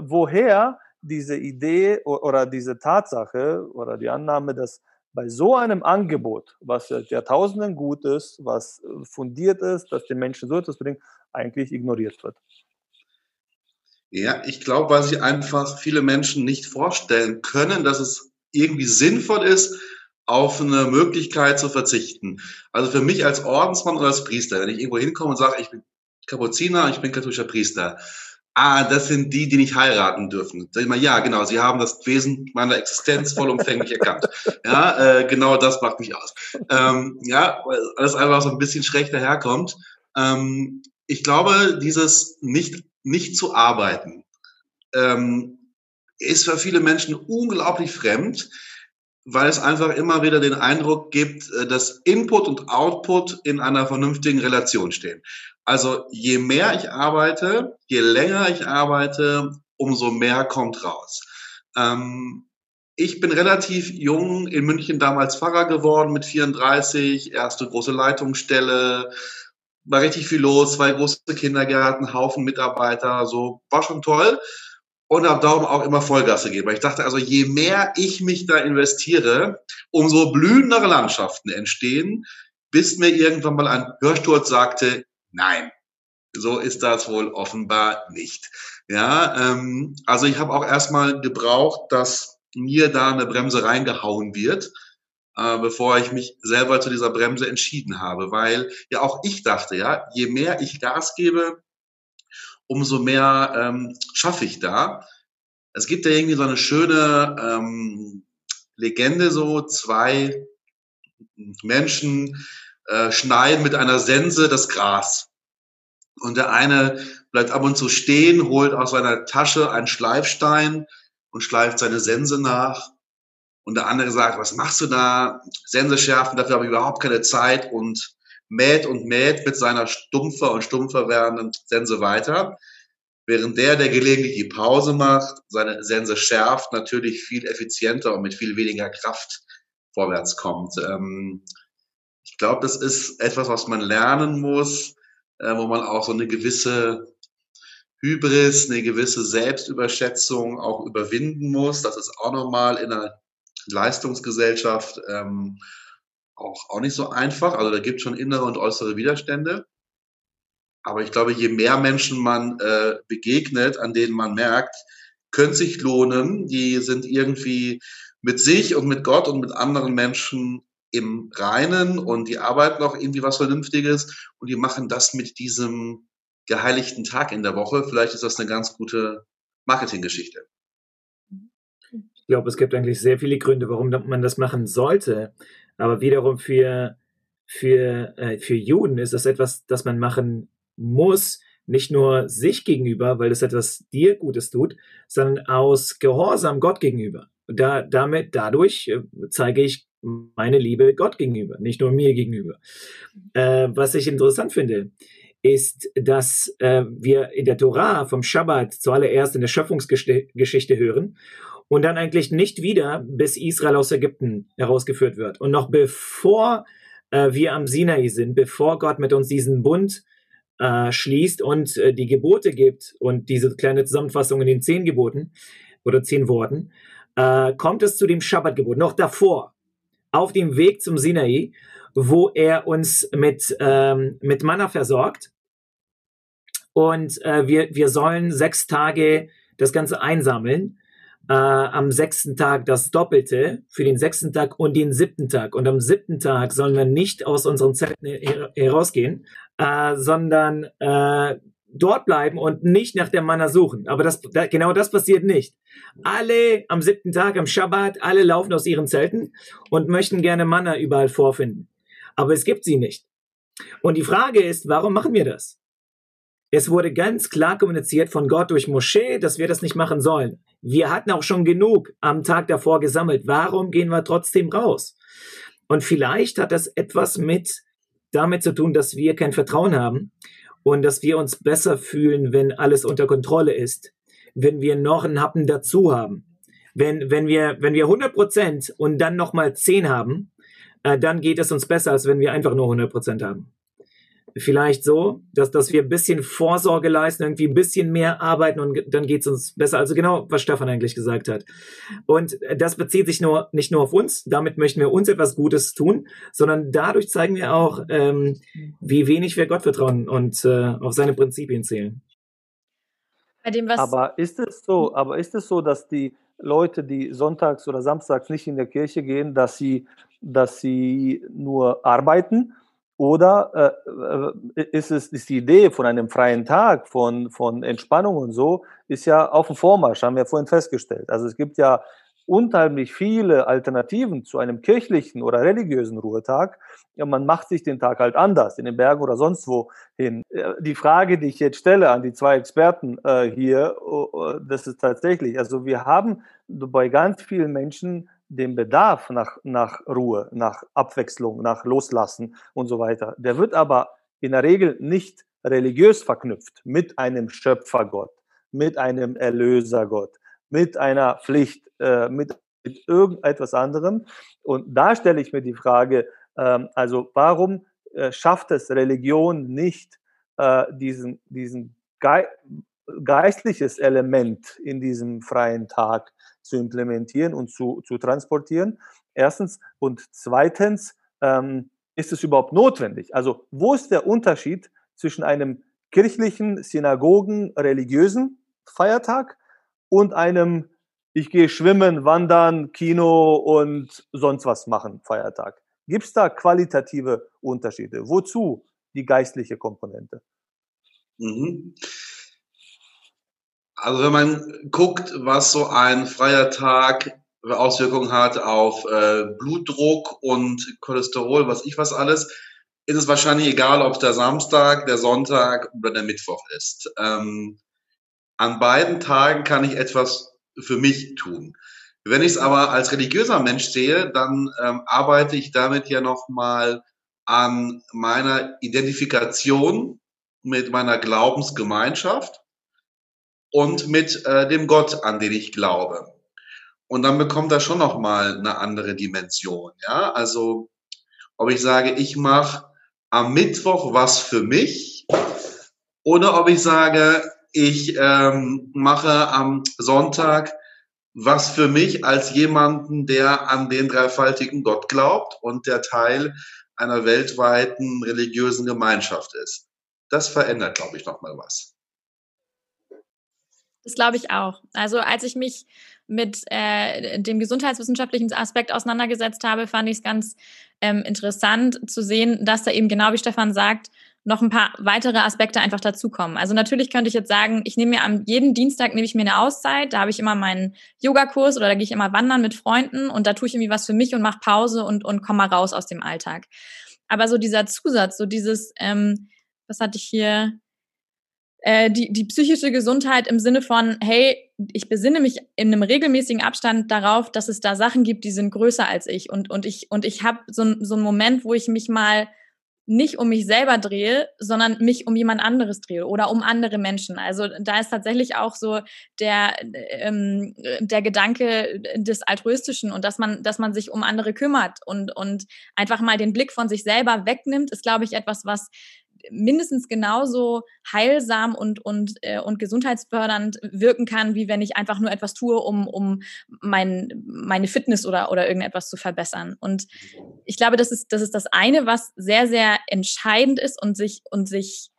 woher diese Idee oder diese Tatsache oder die Annahme, dass bei so einem Angebot, was Jahrtausenden gut ist, was äh, fundiert ist, dass den Menschen so etwas bringt, eigentlich ignoriert wird. Ja, ich glaube, weil sich einfach viele Menschen nicht vorstellen können, dass es irgendwie sinnvoll ist, auf eine Möglichkeit zu verzichten. Also für mich als Ordensmann oder als Priester, wenn ich irgendwo hinkomme und sage, ich bin Kapuziner, ich bin katholischer Priester, ah, das sind die, die nicht heiraten dürfen. Sag ich mal, ja, genau, sie haben das Wesen meiner Existenz vollumfänglich erkannt. Ja, äh, genau das macht mich aus. Ähm, ja, weil alles einfach so ein bisschen schräg daherkommt. Ähm, ich glaube, dieses nicht, nicht zu arbeiten, ähm, ist für viele Menschen unglaublich fremd, weil es einfach immer wieder den Eindruck gibt, äh, dass Input und Output in einer vernünftigen Relation stehen. Also je mehr ich arbeite, je länger ich arbeite, umso mehr kommt raus. Ähm, ich bin relativ jung in München damals Pfarrer geworden mit 34, erste große Leitungsstelle, war richtig viel los, zwei große Kindergärten, Haufen Mitarbeiter, so war schon toll und habe darum auch immer Vollgas gegeben. Ich dachte also, je mehr ich mich da investiere, umso blühendere Landschaften entstehen, bis mir irgendwann mal ein Hörsturz sagte, Nein, so ist das wohl offenbar nicht. Ja, ähm, also ich habe auch erstmal gebraucht, dass mir da eine Bremse reingehauen wird, äh, bevor ich mich selber zu dieser Bremse entschieden habe, weil ja auch ich dachte, ja, je mehr ich Gas gebe, umso mehr ähm, schaffe ich da. Es gibt ja irgendwie so eine schöne ähm, Legende, so zwei Menschen, äh, schneiden mit einer Sense das Gras. Und der eine bleibt ab und zu stehen, holt aus seiner Tasche einen Schleifstein und schleift seine Sense nach. Und der andere sagt, was machst du da? Sense schärfen, dafür habe ich überhaupt keine Zeit und mäht und mäht mit seiner stumpfer und stumpfer werdenden Sense weiter. Während der, der gelegentlich die Pause macht, seine Sense schärft, natürlich viel effizienter und mit viel weniger Kraft vorwärts kommt. Ähm, ich glaube, das ist etwas, was man lernen muss, äh, wo man auch so eine gewisse Hybris, eine gewisse Selbstüberschätzung auch überwinden muss. Das ist auch nochmal in einer Leistungsgesellschaft ähm, auch, auch nicht so einfach. Also da gibt es schon innere und äußere Widerstände. Aber ich glaube, je mehr Menschen man äh, begegnet, an denen man merkt, können sich lohnen, die sind irgendwie mit sich und mit Gott und mit anderen Menschen im Reinen und die arbeiten auch irgendwie was Vernünftiges und die machen das mit diesem geheiligten Tag in der Woche. Vielleicht ist das eine ganz gute Marketinggeschichte. Ich glaube, es gibt eigentlich sehr viele Gründe, warum man das machen sollte. Aber wiederum für, für, äh, für Juden ist das etwas, das man machen muss, nicht nur sich gegenüber, weil es etwas dir Gutes tut, sondern aus Gehorsam Gott gegenüber. Da, damit, dadurch äh, zeige ich meine Liebe Gott gegenüber, nicht nur mir gegenüber. Äh, was ich interessant finde, ist, dass äh, wir in der Torah vom Schabbat zuallererst in der Schöpfungsgeschichte hören und dann eigentlich nicht wieder, bis Israel aus Ägypten herausgeführt wird. Und noch bevor äh, wir am Sinai sind, bevor Gott mit uns diesen Bund äh, schließt und äh, die Gebote gibt und diese kleine Zusammenfassung in den zehn Geboten oder zehn Worten, äh, kommt es zu dem Schabbatgebot. Noch davor, auf dem Weg zum Sinai, wo er uns mit, ähm, mit Manna versorgt. Und äh, wir, wir sollen sechs Tage das Ganze einsammeln. Äh, am sechsten Tag das Doppelte für den sechsten Tag und den siebten Tag. Und am siebten Tag sollen wir nicht aus unseren Zelten herausgehen, äh, sondern äh, dort bleiben und nicht nach der Manna suchen. Aber das, da, genau das passiert nicht. Alle am siebten Tag, am Schabbat, alle laufen aus ihren Zelten und möchten gerne Manna überall vorfinden. Aber es gibt sie nicht. Und die Frage ist, warum machen wir das? Es wurde ganz klar kommuniziert von Gott durch Moschee, dass wir das nicht machen sollen. Wir hatten auch schon genug am Tag davor gesammelt. Warum gehen wir trotzdem raus? Und vielleicht hat das etwas mit damit zu tun, dass wir kein Vertrauen haben und dass wir uns besser fühlen, wenn alles unter Kontrolle ist, wenn wir noch einen Happen dazu haben. Wenn, wenn wir, wenn wir 100 Prozent und dann nochmal 10 haben, äh, dann geht es uns besser, als wenn wir einfach nur 100 Prozent haben vielleicht so, dass, dass wir ein bisschen Vorsorge leisten, irgendwie ein bisschen mehr arbeiten und dann geht es uns besser. Also genau, was Stefan eigentlich gesagt hat. Und das bezieht sich nur nicht nur auf uns, damit möchten wir uns etwas Gutes tun, sondern dadurch zeigen wir auch, ähm, wie wenig wir Gott vertrauen und äh, auf seine Prinzipien zählen. Bei dem, was aber ist es so, aber ist es so, dass die Leute, die sonntags oder samstags nicht in der Kirche gehen, dass sie, dass sie nur arbeiten oder äh, äh, ist es ist die Idee von einem freien Tag, von, von Entspannung und so, ist ja auf dem Vormarsch, haben wir vorhin festgestellt. Also es gibt ja unheimlich viele Alternativen zu einem kirchlichen oder religiösen Ruhetag. Ja, man macht sich den Tag halt anders, in den Bergen oder sonst wo hin. Die Frage, die ich jetzt stelle an die zwei Experten äh, hier, oh, oh, das ist tatsächlich, also wir haben bei ganz vielen Menschen den Bedarf nach, nach Ruhe, nach Abwechslung, nach Loslassen und so weiter, der wird aber in der Regel nicht religiös verknüpft mit einem Schöpfergott, mit einem Erlösergott, mit einer Pflicht, äh, mit, mit irgendetwas anderem. Und da stelle ich mir die Frage, äh, also warum äh, schafft es Religion nicht, äh, diesen, diesen Ge geistliches Element in diesem freien Tag zu implementieren und zu, zu transportieren. Erstens. Und zweitens, ähm, ist es überhaupt notwendig? Also wo ist der Unterschied zwischen einem kirchlichen, Synagogen, religiösen Feiertag und einem ich gehe schwimmen, wandern, Kino und sonst was machen Feiertag? Gibt es da qualitative Unterschiede? Wozu die geistliche Komponente? Mhm. Also wenn man guckt, was so ein freier Tag Auswirkungen hat auf äh, Blutdruck und Cholesterol, was ich was alles, ist es wahrscheinlich egal, ob der Samstag, der Sonntag oder der Mittwoch ist. Ähm, an beiden Tagen kann ich etwas für mich tun. Wenn ich es aber als religiöser Mensch sehe, dann ähm, arbeite ich damit ja nochmal an meiner Identifikation mit meiner Glaubensgemeinschaft und mit äh, dem Gott, an den ich glaube. Und dann bekommt das schon noch mal eine andere Dimension. Ja, also ob ich sage, ich mache am Mittwoch was für mich oder ob ich sage, ich ähm, mache am Sonntag was für mich als jemanden, der an den dreifaltigen Gott glaubt und der Teil einer weltweiten religiösen Gemeinschaft ist. Das verändert, glaube ich, noch mal was. Das glaube ich auch. Also als ich mich mit äh, dem gesundheitswissenschaftlichen Aspekt auseinandergesetzt habe, fand ich es ganz ähm, interessant zu sehen, dass da eben genau wie Stefan sagt, noch ein paar weitere Aspekte einfach dazukommen. Also natürlich könnte ich jetzt sagen, ich nehme mir am jeden Dienstag nehme ich mir eine Auszeit, da habe ich immer meinen Yogakurs oder da gehe ich immer wandern mit Freunden und da tue ich irgendwie was für mich und mache Pause und, und komme mal raus aus dem Alltag. Aber so dieser Zusatz, so dieses, ähm, was hatte ich hier, äh, die, die psychische Gesundheit im Sinne von, hey, ich besinne mich in einem regelmäßigen Abstand darauf, dass es da Sachen gibt, die sind größer als ich. Und, und ich, und ich habe so, so einen Moment, wo ich mich mal nicht um mich selber drehe, sondern mich um jemand anderes drehe oder um andere Menschen. Also da ist tatsächlich auch so der, ähm, der Gedanke des Altruistischen und dass man, dass man sich um andere kümmert und, und einfach mal den Blick von sich selber wegnimmt, ist, glaube ich, etwas, was mindestens genauso heilsam und, und, äh, und gesundheitsfördernd wirken kann, wie wenn ich einfach nur etwas tue, um, um mein, meine Fitness oder, oder irgendetwas zu verbessern. Und ich glaube, das ist, das ist das eine, was sehr, sehr entscheidend ist und sich, und sich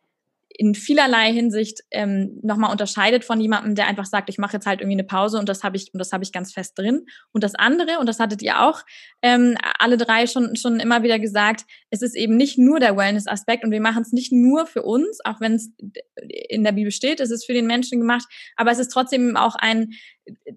in vielerlei Hinsicht ähm, nochmal unterscheidet von jemandem, der einfach sagt, ich mache jetzt halt irgendwie eine Pause und das habe ich und das habe ich ganz fest drin. Und das andere, und das hattet ihr auch ähm, alle drei schon schon immer wieder gesagt, es ist eben nicht nur der Wellness-Aspekt und wir machen es nicht nur für uns, auch wenn es in der Bibel steht, es ist für den Menschen gemacht, aber es ist trotzdem auch ein,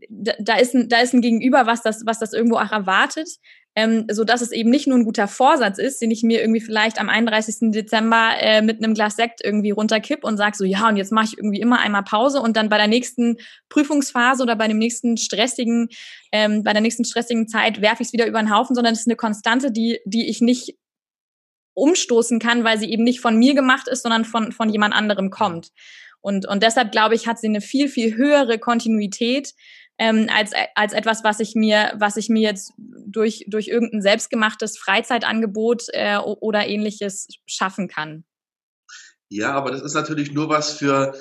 da ist ein, da ist ein Gegenüber, was das, was das irgendwo auch erwartet, ähm, so dass es eben nicht nur ein guter Vorsatz ist, den ich mir irgendwie vielleicht am 31. Dezember äh, mit einem Glas Sekt irgendwie runterkipp und sag so, ja, und jetzt mache ich irgendwie immer einmal Pause und dann bei der nächsten Prüfungsphase oder bei dem nächsten stressigen, ähm, bei der nächsten stressigen Zeit werfe ich es wieder über den Haufen, sondern es ist eine Konstante, die, die ich nicht umstoßen kann, weil sie eben nicht von mir gemacht ist, sondern von, von jemand anderem kommt. Und, und deshalb glaube ich, hat sie eine viel, viel höhere Kontinuität, ähm, als, als etwas, was ich mir, was ich mir jetzt durch, durch irgendein selbstgemachtes Freizeitangebot äh, oder ähnliches schaffen kann. Ja, aber das ist natürlich nur was für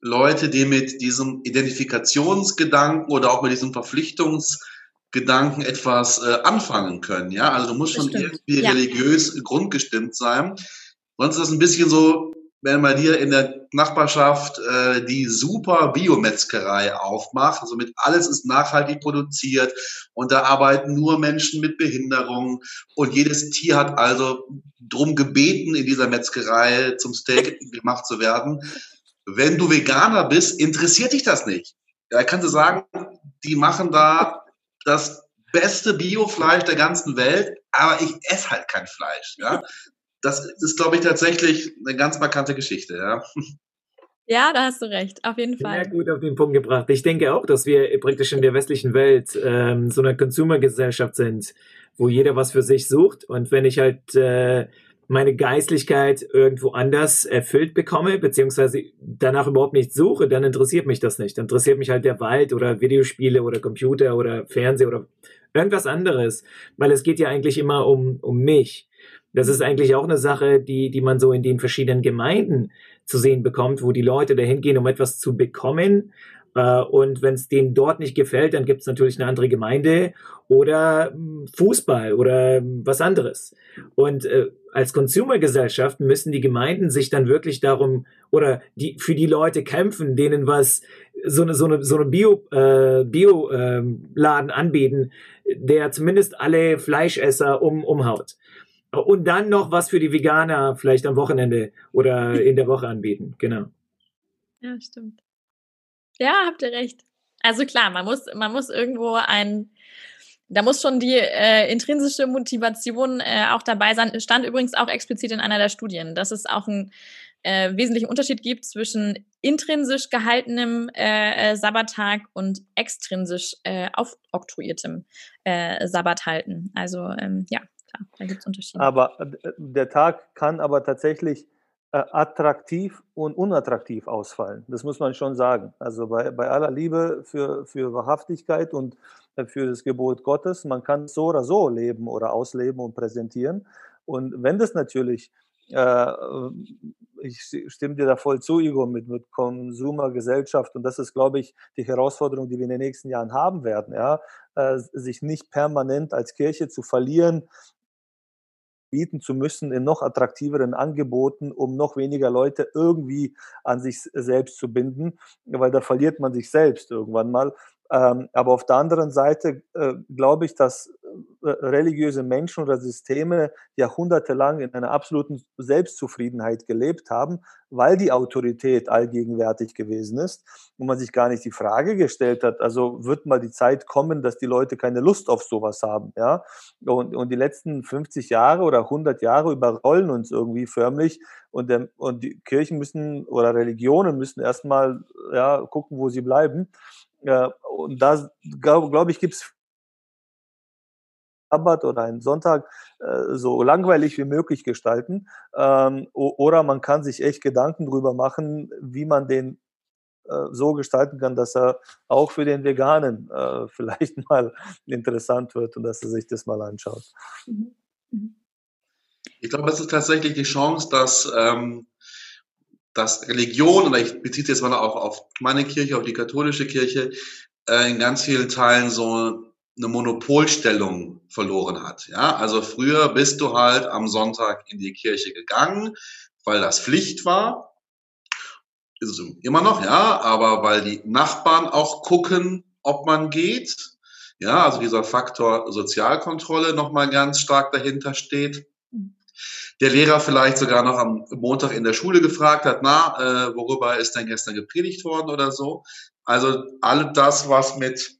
Leute, die mit diesem Identifikationsgedanken oder auch mit diesem Verpflichtungsgedanken etwas äh, anfangen können. Ja, also du musst schon irgendwie ja. religiös grundgestimmt sein. Sonst ist das ein bisschen so, wenn man hier in der Nachbarschaft äh, die super Biometzgerei aufmacht, also mit alles ist nachhaltig produziert und da arbeiten nur Menschen mit Behinderung und jedes Tier hat also drum gebeten, in dieser Metzgerei zum Steak <laughs> gemacht zu werden. Wenn du Veganer bist, interessiert dich das nicht. Ja, kannst du sagen, die machen da das beste Biofleisch der ganzen Welt, aber ich esse halt kein Fleisch. Ja? <laughs> das ist, glaube ich, tatsächlich eine ganz markante Geschichte, ja. Ja, da hast du recht, auf jeden Fall. Sehr gut auf den Punkt gebracht. Ich denke auch, dass wir praktisch in der westlichen Welt ähm, so eine Consumer-Gesellschaft sind, wo jeder was für sich sucht. Und wenn ich halt äh, meine Geistlichkeit irgendwo anders erfüllt bekomme, beziehungsweise danach überhaupt nicht suche, dann interessiert mich das nicht. Dann interessiert mich halt der Wald oder Videospiele oder Computer oder Fernseher oder irgendwas anderes, weil es geht ja eigentlich immer um, um mich. Das ist eigentlich auch eine Sache, die, die man so in den verschiedenen Gemeinden zu sehen bekommt, wo die Leute dahin gehen, um etwas zu bekommen. Äh, und wenn es denen dort nicht gefällt, dann gibt es natürlich eine andere Gemeinde oder hm, Fußball oder was anderes. Und äh, als Consumer-Gesellschaft müssen die Gemeinden sich dann wirklich darum oder die für die Leute kämpfen, denen was so eine so eine so eine Bio äh, Bio ähm, Laden anbieten, der zumindest alle Fleischesser um umhaut und dann noch was für die Veganer vielleicht am Wochenende oder in der Woche anbieten. Genau. Ja, stimmt. Ja, habt ihr recht. Also klar, man muss, man muss irgendwo ein, da muss schon die äh, intrinsische Motivation äh, auch dabei sein. Stand übrigens auch explizit in einer der Studien, dass es auch einen äh, wesentlichen Unterschied gibt zwischen intrinsisch gehaltenem äh, äh, Sabbattag und extrinsisch äh, aufoktroyiertem äh, Sabbathalten. Also ähm, ja, klar, da gibt es Unterschiede. Aber äh, der Tag kann aber tatsächlich äh, attraktiv und unattraktiv ausfallen. Das muss man schon sagen. Also bei, bei aller Liebe für, für Wahrhaftigkeit und äh, für das Gebot Gottes, man kann so oder so leben oder ausleben und präsentieren. Und wenn das natürlich äh, ich stimme dir da voll zu, Igor, mit, mit Konsumergesellschaft. Und das ist, glaube ich, die Herausforderung, die wir in den nächsten Jahren haben werden. Ja? Äh, sich nicht permanent als Kirche zu verlieren bieten zu müssen in noch attraktiveren Angeboten, um noch weniger Leute irgendwie an sich selbst zu binden, weil da verliert man sich selbst irgendwann mal. Ähm, aber auf der anderen Seite äh, glaube ich, dass religiöse Menschen oder Systeme jahrhundertelang in einer absoluten Selbstzufriedenheit gelebt haben, weil die Autorität allgegenwärtig gewesen ist und man sich gar nicht die Frage gestellt hat, also wird mal die Zeit kommen, dass die Leute keine Lust auf sowas haben, ja? Und, und die letzten 50 Jahre oder 100 Jahre überrollen uns irgendwie förmlich und, der, und die Kirchen müssen oder Religionen müssen erstmal ja, gucken, wo sie bleiben. Ja, und da, glaube glaub ich, gibt es Sabbat oder einen Sonntag äh, so langweilig wie möglich gestalten. Ähm, oder man kann sich echt Gedanken drüber machen, wie man den äh, so gestalten kann, dass er auch für den Veganen äh, <laughs> vielleicht mal interessant wird und dass er sich das mal anschaut. Mhm. Mhm. Ich glaube, es ist tatsächlich die Chance, dass ähm, dass Religion, oder ich beziehe es jetzt mal auch auf meine Kirche, auf die katholische Kirche, äh, in ganz vielen Teilen so eine Monopolstellung verloren hat. Ja, also früher bist du halt am Sonntag in die Kirche gegangen, weil das Pflicht war. Ist es immer noch, ja, aber weil die Nachbarn auch gucken, ob man geht. Ja, also dieser Faktor Sozialkontrolle nochmal ganz stark dahinter steht der Lehrer vielleicht sogar noch am Montag in der Schule gefragt hat, na, äh, worüber ist denn gestern gepredigt worden oder so. Also all das, was mit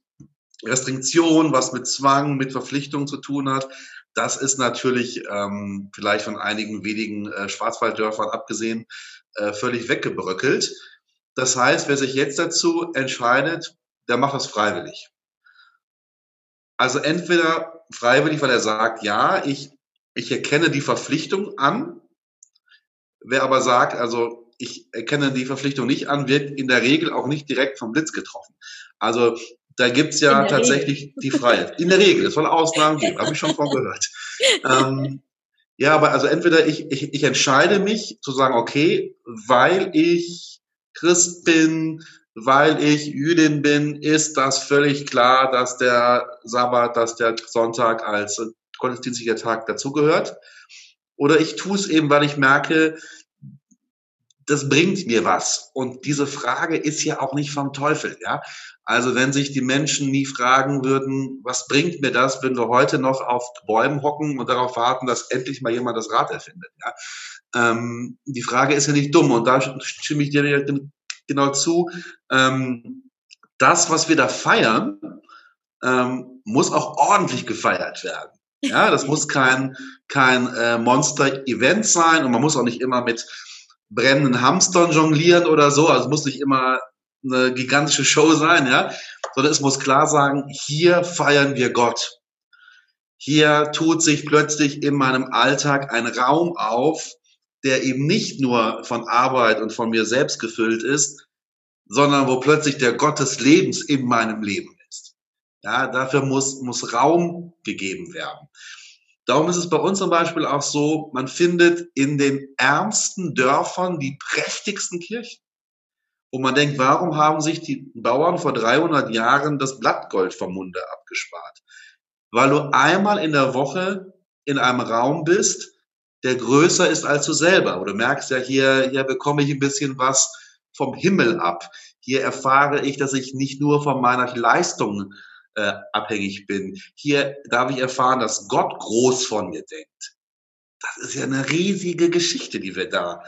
Restriktion, was mit Zwang, mit Verpflichtung zu tun hat, das ist natürlich ähm, vielleicht von einigen wenigen äh, Schwarzwalddörfern abgesehen äh, völlig weggebröckelt. Das heißt, wer sich jetzt dazu entscheidet, der macht das freiwillig. Also entweder freiwillig, weil er sagt, ja, ich ich erkenne die Verpflichtung an. Wer aber sagt, also ich erkenne die Verpflichtung nicht an, wird in der Regel auch nicht direkt vom Blitz getroffen. Also da gibt's ja tatsächlich Regel. die Freiheit. In der Regel, es soll Ausnahmen geben, habe ich schon von gehört. <laughs> Ähm, ja, aber also entweder ich, ich, ich entscheide mich zu sagen, okay, weil ich Christ bin, weil ich Jüdin bin, ist das völlig klar, dass der Sabbat, dass der Sonntag als gottesdienstlicher Tag dazugehört. Oder ich tue es eben, weil ich merke, das bringt mir was. Und diese Frage ist ja auch nicht vom Teufel, ja. Also wenn sich die Menschen nie fragen würden, was bringt mir das, wenn wir heute noch auf Bäumen hocken und darauf warten, dass endlich mal jemand das Rad erfindet, ja. Ähm, die Frage ist ja nicht dumm und da stimme ich dir genau zu. Ähm, das, was wir da feiern, ähm, muss auch ordentlich gefeiert werden. Ja, das muss kein, kein äh, Monster-Event sein und man muss auch nicht immer mit brennenden Hamstern jonglieren oder so. Also es muss nicht immer eine gigantische Show sein, ja, sondern es muss klar sagen, hier feiern wir Gott. Hier tut sich plötzlich in meinem Alltag ein Raum auf, der eben nicht nur von Arbeit und von mir selbst gefüllt ist, sondern wo plötzlich der Gott des Lebens in meinem Leben ja, dafür muss, muss Raum gegeben werden. Darum ist es bei uns zum Beispiel auch so, man findet in den ärmsten Dörfern die prächtigsten Kirchen. Und man denkt, warum haben sich die Bauern vor 300 Jahren das Blattgold vom Munde abgespart? Weil du einmal in der Woche in einem Raum bist, der größer ist als du selber. Und du merkst ja, hier, hier bekomme ich ein bisschen was vom Himmel ab. Hier erfahre ich, dass ich nicht nur von meiner Leistung äh, abhängig bin. Hier darf ich erfahren, dass Gott groß von mir denkt. Das ist ja eine riesige Geschichte, die wir da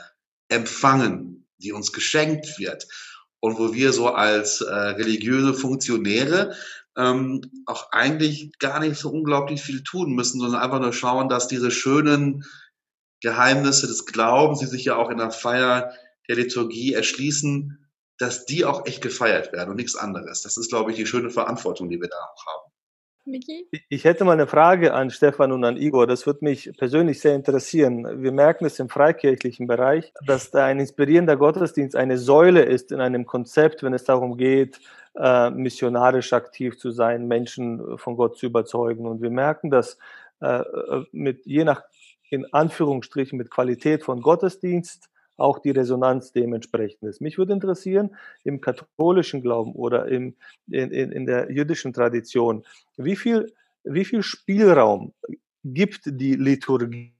empfangen, die uns geschenkt wird und wo wir so als äh, religiöse Funktionäre ähm, auch eigentlich gar nicht so unglaublich viel tun müssen, sondern einfach nur schauen, dass diese schönen Geheimnisse des Glaubens, die sich ja auch in der Feier der Liturgie erschließen, dass die auch echt gefeiert werden und nichts anderes. Das ist, glaube ich, die schöne Verantwortung, die wir da auch haben. Miki? Ich hätte mal eine Frage an Stefan und an Igor. Das würde mich persönlich sehr interessieren. Wir merken es im freikirchlichen Bereich, dass da ein inspirierender Gottesdienst eine Säule ist in einem Konzept, wenn es darum geht, äh, missionarisch aktiv zu sein, Menschen von Gott zu überzeugen. Und wir merken, dass äh, äh mit je nach in Anführungsstrichen mit Qualität von Gottesdienst auch die Resonanz dementsprechend ist. Mich würde interessieren, im katholischen Glauben oder im, in, in, in der jüdischen Tradition, wie viel, wie viel Spielraum gibt die Liturgie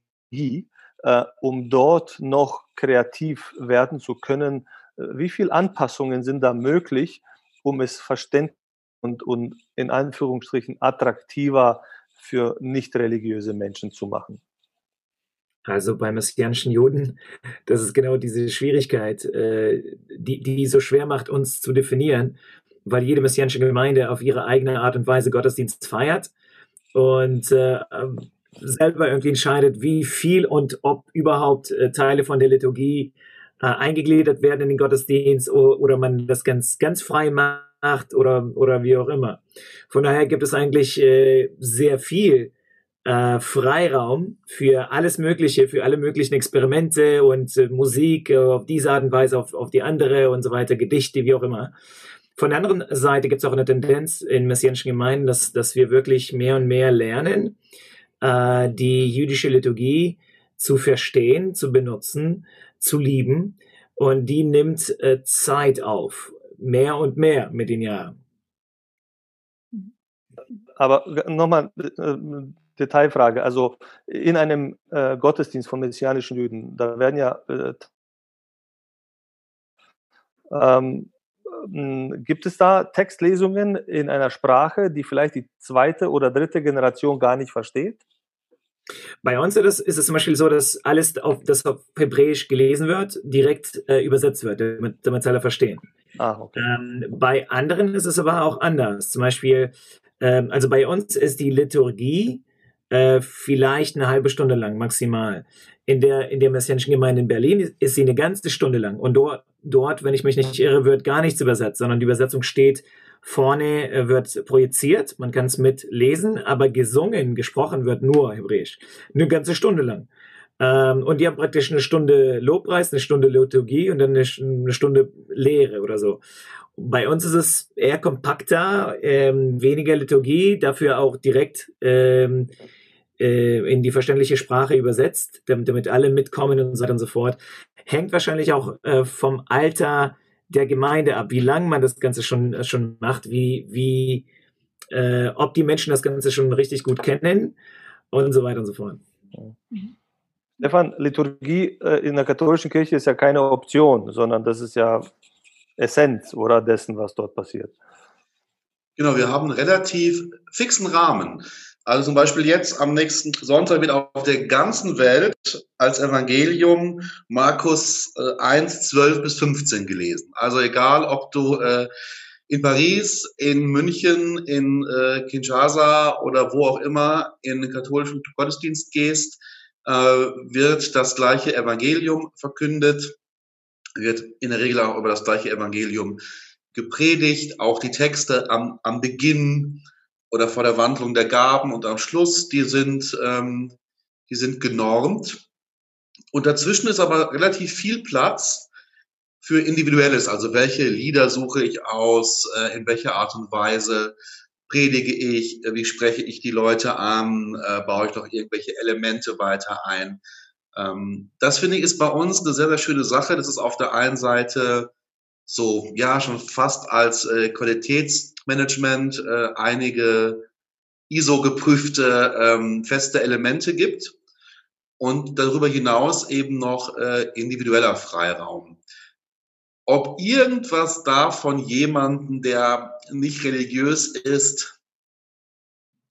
äh, um dort noch kreativ werden zu können? Wie viele Anpassungen sind da möglich, um es verständlich und, und in Anführungsstrichen attraktiver für nicht religiöse Menschen zu machen? Also bei messianischen Juden, das ist genau diese Schwierigkeit, äh, die, die so schwer macht, uns zu definieren, weil jede messianische Gemeinde auf ihre eigene Art und Weise Gottesdienst feiert und äh, selber irgendwie entscheidet, wie viel und ob überhaupt äh, Teile von der Liturgie äh, eingegliedert werden in den Gottesdienst oder, oder man das ganz, ganz frei macht oder, oder wie auch immer. Von daher gibt es eigentlich äh, sehr viel äh, Freiraum für alles Mögliche, für alle möglichen Experimente und äh, Musik äh, auf diese Art und Weise, auf, auf die andere und so weiter, Gedichte, wie auch immer. Von der anderen Seite gibt es auch eine Tendenz in messianischen Gemeinden, dass, dass wir wirklich mehr und mehr lernen, äh, die jüdische Liturgie zu verstehen, zu benutzen, zu lieben. Und die nimmt äh, Zeit auf, mehr und mehr mit den Jahren. Aber nochmal, äh, Detailfrage. Also in einem äh, Gottesdienst von messianischen Juden, da werden ja äh, ähm, gibt es da Textlesungen in einer Sprache, die vielleicht die zweite oder dritte Generation gar nicht versteht? Bei uns ist es, ist es zum Beispiel so, dass alles, auf, das auf Hebräisch gelesen wird, direkt äh, übersetzt wird, damit, damit alle verstehen. Ah, okay. Ähm, bei anderen ist es aber auch anders. Zum Beispiel, ähm, also bei uns ist die Liturgie äh, vielleicht eine halbe Stunde lang maximal. In der, in der Messianischen Gemeinde in Berlin ist sie eine ganze Stunde lang. Und dort, dort, wenn ich mich nicht irre, wird gar nichts übersetzt, sondern die Übersetzung steht vorne, äh, wird projiziert. Man kann es mitlesen, aber gesungen, gesprochen wird nur Hebräisch. Eine ganze Stunde lang. Ähm, und die haben praktisch eine Stunde Lobpreis, eine Stunde Liturgie und dann eine, eine Stunde Lehre oder so. Bei uns ist es eher kompakter, ähm, weniger Liturgie, dafür auch direkt ähm, äh, in die verständliche Sprache übersetzt, damit, damit alle mitkommen und so weiter und so fort. Hängt wahrscheinlich auch äh, vom Alter der Gemeinde ab, wie lange man das Ganze schon, äh, schon macht, wie, wie, äh, ob die Menschen das Ganze schon richtig gut kennen und so weiter und so fort. Mhm. Stefan, Liturgie äh, in der katholischen Kirche ist ja keine Option, sondern das ist ja Essenz oder dessen, was dort passiert. Genau, wir haben einen relativ fixen Rahmen. Also zum Beispiel jetzt am nächsten Sonntag wird auf der ganzen Welt als Evangelium Markus äh, 1, 12 bis 15 gelesen. Also egal, ob du äh, in Paris, in München, in äh, Kinshasa oder wo auch immer in den katholischen Gottesdienst gehst, äh, wird das gleiche Evangelium verkündet, wird in der Regel auch über das gleiche Evangelium gepredigt, auch die Texte am, am Beginn oder vor der Wandlung der Gaben und am Schluss, die sind, ähm, die sind genormt. Und dazwischen ist aber relativ viel Platz für Individuelles, also welche Lieder suche ich aus, äh, in welcher Art und Weise predige ich, äh, wie spreche ich die Leute an, äh, baue ich doch irgendwelche Elemente weiter ein. Ähm, das finde ich ist bei uns eine sehr, sehr schöne Sache. Das ist auf der einen Seite so, ja, schon fast als äh, Qualitätsmanagement äh, einige ISO-geprüfte ähm, feste Elemente gibt und darüber hinaus eben noch äh, individueller Freiraum. Ob irgendwas davon jemanden, der nicht religiös ist,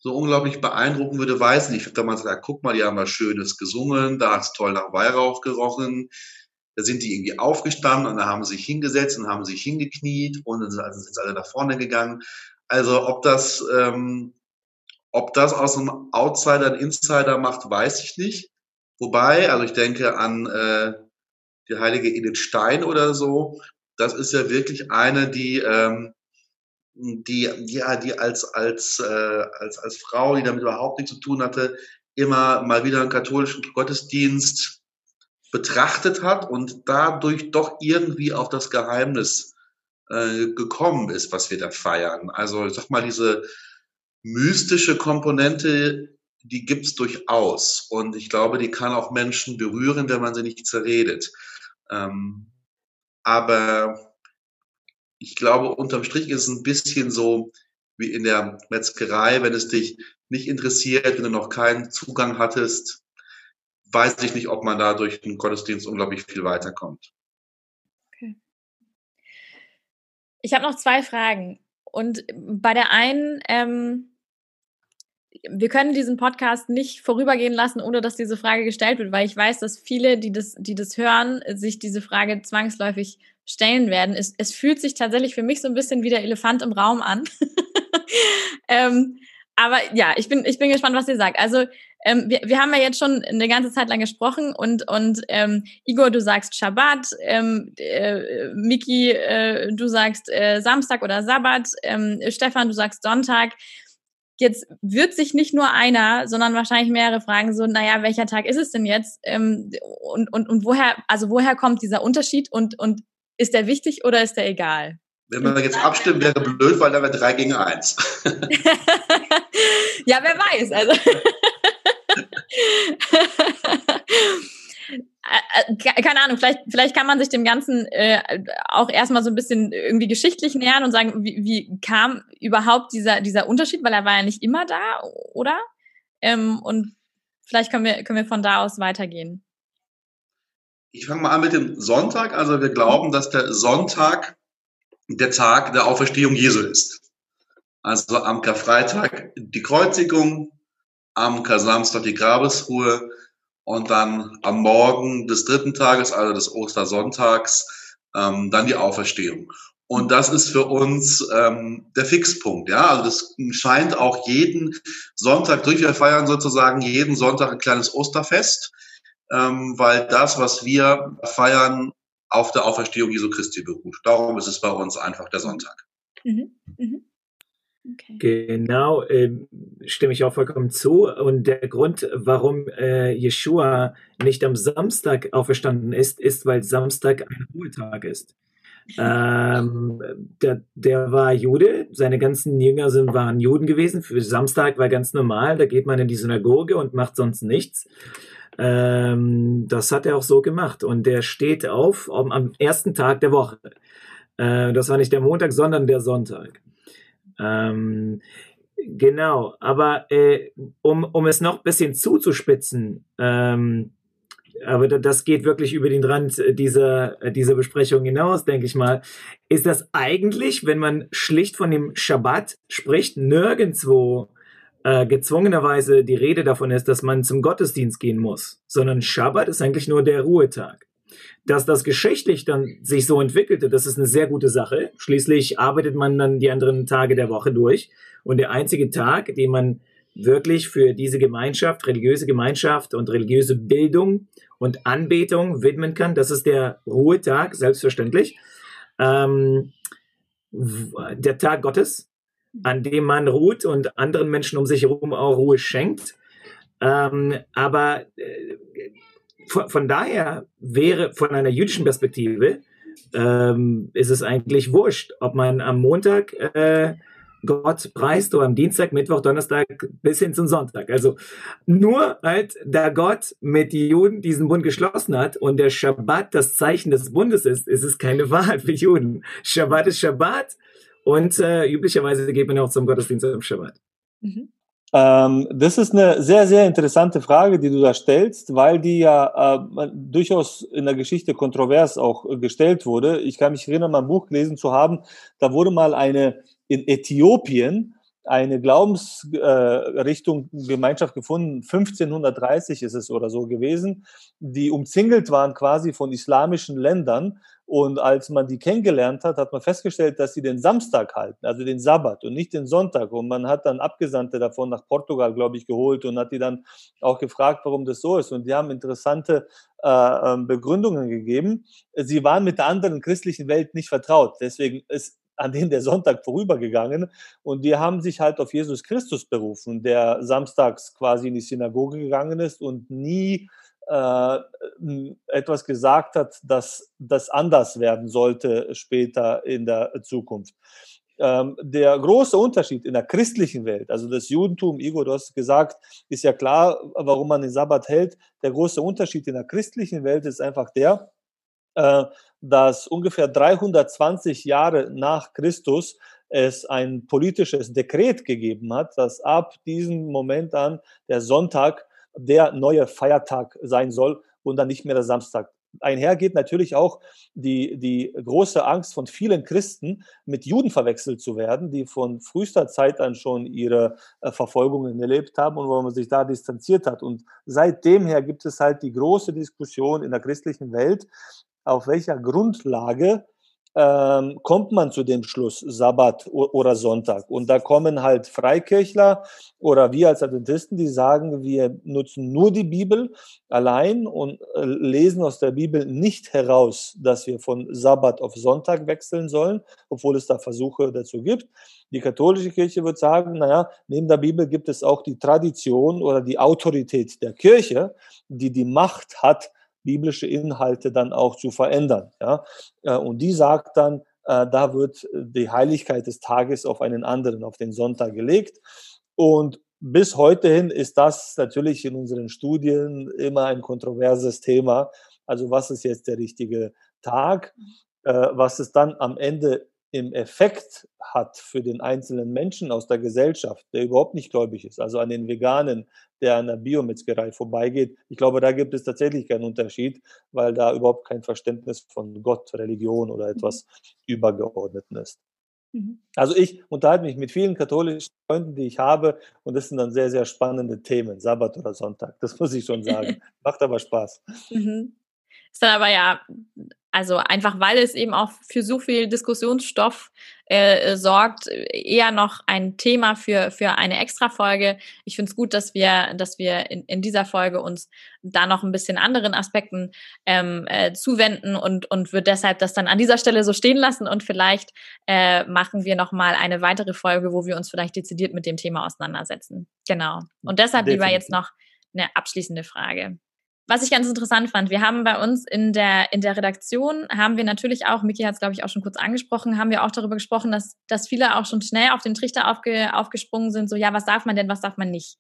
so unglaublich beeindrucken würde, weiß ich nicht. Ich habe damals gesagt, guck mal, die haben was Schönes gesungen, da hat es toll nach Weihrauch gerochen, da sind die irgendwie aufgestanden und da haben sie sich hingesetzt und haben sich hingekniet und dann sind, sind alle nach vorne gegangen. Also ob das, ähm, ob das aus einem Outsider einen Insider macht, weiß ich nicht. Wobei, also ich denke an äh, die heilige Edith Stein oder so. Das ist ja wirklich eine, die ähm, die ja die als als äh, als als Frau, die damit überhaupt nichts zu tun hatte, immer mal wieder einen katholischen Gottesdienst betrachtet hat und dadurch doch irgendwie auf das Geheimnis äh, gekommen ist, was wir da feiern. Also ich sag mal, diese mystische Komponente, die gibt's durchaus. Und ich glaube, die kann auch Menschen berühren, wenn man sie nicht zerredet. Ähm, aber ich glaube, unterm Strich ist es ein bisschen so wie in der Metzgerei, wenn es dich nicht interessiert, wenn du noch keinen Zugang hattest, weiß ich nicht, ob man da durch den Gottesdienst unglaublich viel weiterkommt. Okay. Ich habe noch zwei Fragen. Und bei der einen, ähm, wir können diesen Podcast nicht vorübergehen lassen, ohne dass diese Frage gestellt wird, weil ich weiß, dass viele, die das, die das hören, sich diese Frage zwangsläufig stellen werden. Es, es fühlt sich tatsächlich für mich so ein bisschen wie der Elefant im Raum an. <laughs> ähm, aber ja, ich bin, ich bin gespannt, was ihr sagt. Also ähm, wir, wir haben ja jetzt schon eine ganze Zeit lang gesprochen und, und ähm, Igor, du sagst Shabbat, ähm, äh, Miki, äh, du sagst äh, Samstag oder Sabbat, ähm, Stefan, du sagst Sonntag. Jetzt wird sich nicht nur einer, sondern wahrscheinlich mehrere fragen so, naja, welcher Tag ist es denn jetzt? Ähm, und, und, und woher, also woher kommt dieser Unterschied und, und ist der wichtig oder ist der egal? Wenn wir jetzt abstimmen, wäre blöd, weil dann wäre 3 gegen 1. <laughs> ja, wer weiß. Also <laughs> keine Ahnung, vielleicht, vielleicht kann man sich dem Ganzen äh, auch erstmal so ein bisschen irgendwie geschichtlich nähern und sagen, wie, wie kam überhaupt dieser, dieser Unterschied, weil er war ja nicht immer da, oder? Ähm, und vielleicht können wir, können wir von da aus weitergehen. Ich fange mal an mit dem Sonntag. Also wir glauben, dass der Sonntag der Tag der Auferstehung Jesu ist. Also am Karfreitag die Kreuzigung, am Samstag die Grabesruhe und dann am Morgen des dritten Tages, also des Ostersonntags, ähm, dann die Auferstehung. Und das ist für uns ähm, der Fixpunkt. Ja, also das scheint auch jeden Sonntag durch. Wir feiern sozusagen jeden Sonntag ein kleines Osterfest, ähm, weil das, was wir feiern, auf der Auferstehung Jesu Christi beruht. Darum ist es bei uns einfach der Sonntag. Mhm. Mhm. Okay. Genau, äh, stimme ich auch vollkommen zu. Und der Grund, warum äh, Jeshua nicht am Samstag auferstanden ist, ist, weil Samstag ein Ruhetag ist. Ähm, der, der war Jude, seine ganzen Jünger sind, waren Juden gewesen. Für Samstag war ganz normal, da geht man in die Synagoge und macht sonst nichts. Ähm, das hat er auch so gemacht. Und der steht auf am, am ersten Tag der Woche. Äh, das war nicht der Montag, sondern der Sonntag. Ähm, genau, aber äh, um, um es noch ein bisschen zuzuspitzen, ähm, aber das geht wirklich über den Rand dieser, dieser Besprechung hinaus, denke ich mal, ist das eigentlich, wenn man schlicht von dem Schabbat spricht, nirgendwo äh, gezwungenerweise die Rede davon ist, dass man zum Gottesdienst gehen muss, sondern Schabbat ist eigentlich nur der Ruhetag. Dass das geschichtlich dann sich so entwickelte, das ist eine sehr gute Sache. Schließlich arbeitet man dann die anderen Tage der Woche durch. Und der einzige Tag, den man wirklich für diese Gemeinschaft, religiöse Gemeinschaft und religiöse Bildung und Anbetung widmen kann, das ist der Ruhetag, selbstverständlich. Ähm, der Tag Gottes, an dem man ruht und anderen Menschen um sich herum auch Ruhe schenkt. Ähm, aber äh, von, von daher wäre von einer jüdischen Perspektive ähm, ist es eigentlich wurscht, ob man am Montag äh, Gott preist oder am Dienstag, Mittwoch, Donnerstag bis hin zum Sonntag. Also nur halt, da Gott mit den Juden diesen Bund geschlossen hat und der Schabbat das Zeichen des Bundes ist, ist es keine <laughs> Wahl für Juden. Schabbat ist Schabbat und äh, üblicherweise geht man auch zum Gottesdienst am Schabbat. Mhm. Ähm, das ist eine sehr, sehr interessante Frage, die du da stellst, weil die ja äh, durchaus in der Geschichte kontrovers auch gestellt wurde. Ich kann mich erinnern, mein Buch gelesen zu haben, da wurde mal eine in Äthiopien eine Glaubensrichtung, äh, Gemeinschaft gefunden, 1530 ist es oder so gewesen, die umzingelt waren quasi von islamischen Ländern und als man die kennengelernt hat, hat man festgestellt, dass sie den Samstag halten, also den Sabbat und nicht den Sonntag. Und man hat dann Abgesandte davon nach Portugal, glaube ich, geholt und hat die dann auch gefragt, warum das so ist. Und die haben interessante äh, ähm, Begründungen gegeben. Sie waren mit der anderen christlichen Welt nicht vertraut. Deswegen ist an denen der Sonntag vorübergegangen und die haben sich halt auf Jesus Christus berufen, der samstags quasi in die Synagoge gegangen ist und nie äh, etwas gesagt hat, dass das anders werden sollte später in der Zukunft. Ähm, der große Unterschied in der christlichen Welt, also das Judentum, Igor, du hast gesagt, ist ja klar, warum man den Sabbat hält. Der große Unterschied in der christlichen Welt ist einfach der, äh, dass ungefähr 320 Jahre nach Christus es ein politisches Dekret gegeben hat, dass ab diesem Moment an der Sonntag der neue Feiertag sein soll und dann nicht mehr der Samstag einher geht natürlich auch die, die große Angst von vielen Christen, mit Juden verwechselt zu werden, die von frühester Zeit an schon ihre äh, Verfolgungen erlebt haben und wo man sich da distanziert hat. Und seitdem her gibt es halt die große Diskussion in der christlichen Welt, auf welcher Grundlage ähm, kommt man zu dem Schluss Sabbat oder Sonntag. Und da kommen halt Freikirchler oder wir als Adventisten, die sagen, wir nutzen nur die Bibel allein und äh, lesen aus der Bibel nicht heraus, dass wir von Sabbat auf Sonntag wechseln sollen, obwohl es da Versuche dazu gibt. Die katholische Kirche wird sagen, naja, neben der Bibel gibt es auch die Tradition oder die Autorität der Kirche, die die Macht hat, biblische Inhalte dann auch zu verändern. Ja? Äh, und die sagt dann, äh, da wird die Heiligkeit des Tages auf einen anderen, auf den Sonntag gelegt. Und bis heute hin ist das natürlich in unseren Studien immer ein kontroverses Thema. Also was ist jetzt der richtige Tag? Äh, was es dann am Ende im Effekt hat für den einzelnen Menschen aus der Gesellschaft, der überhaupt nicht gläubig ist, also an den Veganen, der an der Biometzgerei vorbeigeht. Ich glaube, da gibt es tatsächlich keinen Unterschied, weil da überhaupt kein Verständnis von Gott, Religion oder etwas mhm. Übergeordneten ist. Mhm. Also ich unterhalte mich mit vielen katholischen Freunden, die ich habe, und das sind dann sehr, sehr spannende Themen, Sabbat oder Sonntag. Das muss ich schon sagen. <laughs> Macht aber Spaß. Mhm. Ist dann aber ja also einfach, weil es eben auch für so viel Diskussionsstoff äh, sorgt, eher noch ein Thema für, für eine Extra-Folge. Ich finde es gut, dass wir, dass wir in, in dieser Folge uns da noch ein bisschen anderen Aspekten ähm, äh, zuwenden und, und würde deshalb das dann an dieser Stelle so stehen lassen und vielleicht äh, machen wir nochmal eine weitere Folge, wo wir uns vielleicht dezidiert mit dem Thema auseinandersetzen. Genau. Und deshalb Definitiv. lieber jetzt noch eine abschließende Frage was ich ganz interessant fand, wir haben bei uns in der, in der Redaktion, haben wir natürlich auch, Miki hat es, glaube ich, auch schon kurz angesprochen, haben wir auch darüber gesprochen, dass, dass viele auch schon schnell auf den Trichter aufge, aufgesprungen sind, so, ja, was darf man denn, was darf man nicht?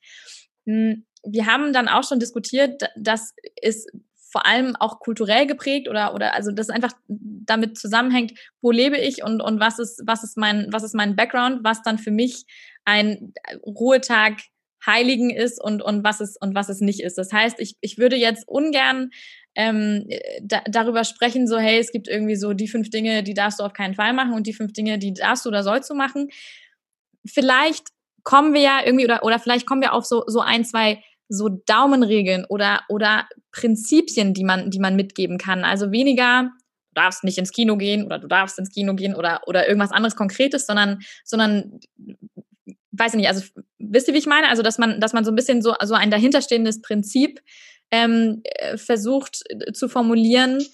Hm, wir haben dann auch schon diskutiert, dass es vor allem auch kulturell geprägt oder oder also das einfach damit zusammenhängt, wo lebe ich und und was ist was ist mein was ist mein Background, was dann für mich ein Ruhetag Heiligen ist und, und, was es, und was es nicht ist. Das heißt, ich, ich würde jetzt ungern ähm, da, darüber sprechen, so, hey, es gibt irgendwie so die fünf Dinge, die darfst du auf keinen Fall machen und die fünf Dinge, die darfst du oder sollst du machen. Vielleicht kommen wir ja irgendwie oder, oder vielleicht kommen wir auf so, so ein, zwei so Daumenregeln oder, oder Prinzipien, die man, die man mitgeben kann. Also weniger, du darfst nicht ins Kino gehen oder du darfst ins Kino gehen oder, oder irgendwas anderes Konkretes, sondern, sondern weiß ich nicht, also wisst ihr, wie ich meine? Also, dass man, dass man so ein bisschen so, so ein dahinterstehendes Prinzip ähm, äh, versucht äh, zu formulieren,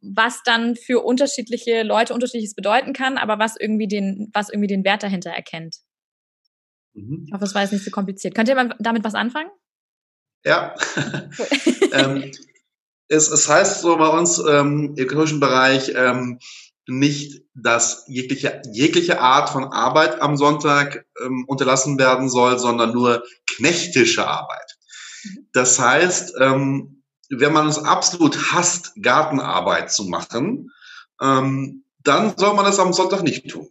was dann für unterschiedliche Leute unterschiedliches bedeuten kann, aber was irgendwie den, was irgendwie den Wert dahinter erkennt. Mhm. Ich hoffe, es war jetzt nicht so kompliziert. Könnt ihr damit was anfangen? Ja. <laughs> ähm, es, es heißt so bei uns ähm, im katholischen Bereich, ähm, nicht, dass jegliche, jegliche Art von Arbeit am Sonntag ähm, unterlassen werden soll, sondern nur knechtische Arbeit. Das heißt, ähm, wenn man es absolut hasst, Gartenarbeit zu machen, ähm, dann soll man das am Sonntag nicht tun.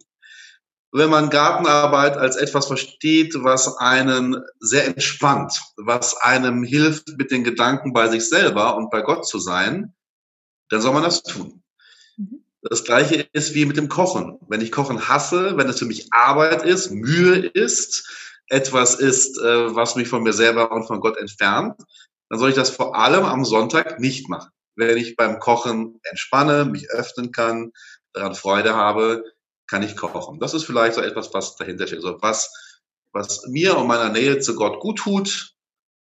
Wenn man Gartenarbeit als etwas versteht, was einen sehr entspannt, was einem hilft, mit den Gedanken bei sich selber und bei Gott zu sein, dann soll man das tun. Das gleiche ist wie mit dem Kochen. Wenn ich Kochen hasse, wenn es für mich Arbeit ist, Mühe ist, etwas ist, äh, was mich von mir selber und von Gott entfernt, dann soll ich das vor allem am Sonntag nicht machen. Wenn ich beim Kochen entspanne, mich öffnen kann, daran Freude habe, kann ich kochen. Das ist vielleicht so etwas, was dahinter steht. Also was, was mir und meiner Nähe zu Gott gut tut,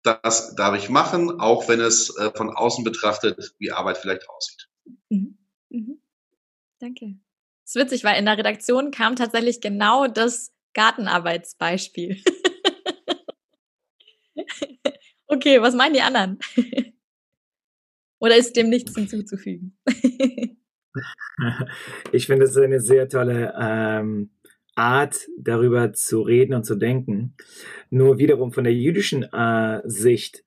das darf ich machen, auch wenn es äh, von außen betrachtet wie Arbeit vielleicht aussieht. Mhm. Mhm. Danke. Das ist witzig, weil in der Redaktion kam tatsächlich genau das Gartenarbeitsbeispiel. <laughs> okay, was meinen die anderen? <laughs> Oder ist dem nichts hinzuzufügen? <laughs> ich finde, es ist eine sehr tolle ähm, Art, darüber zu reden und zu denken. Nur wiederum von der jüdischen äh, Sicht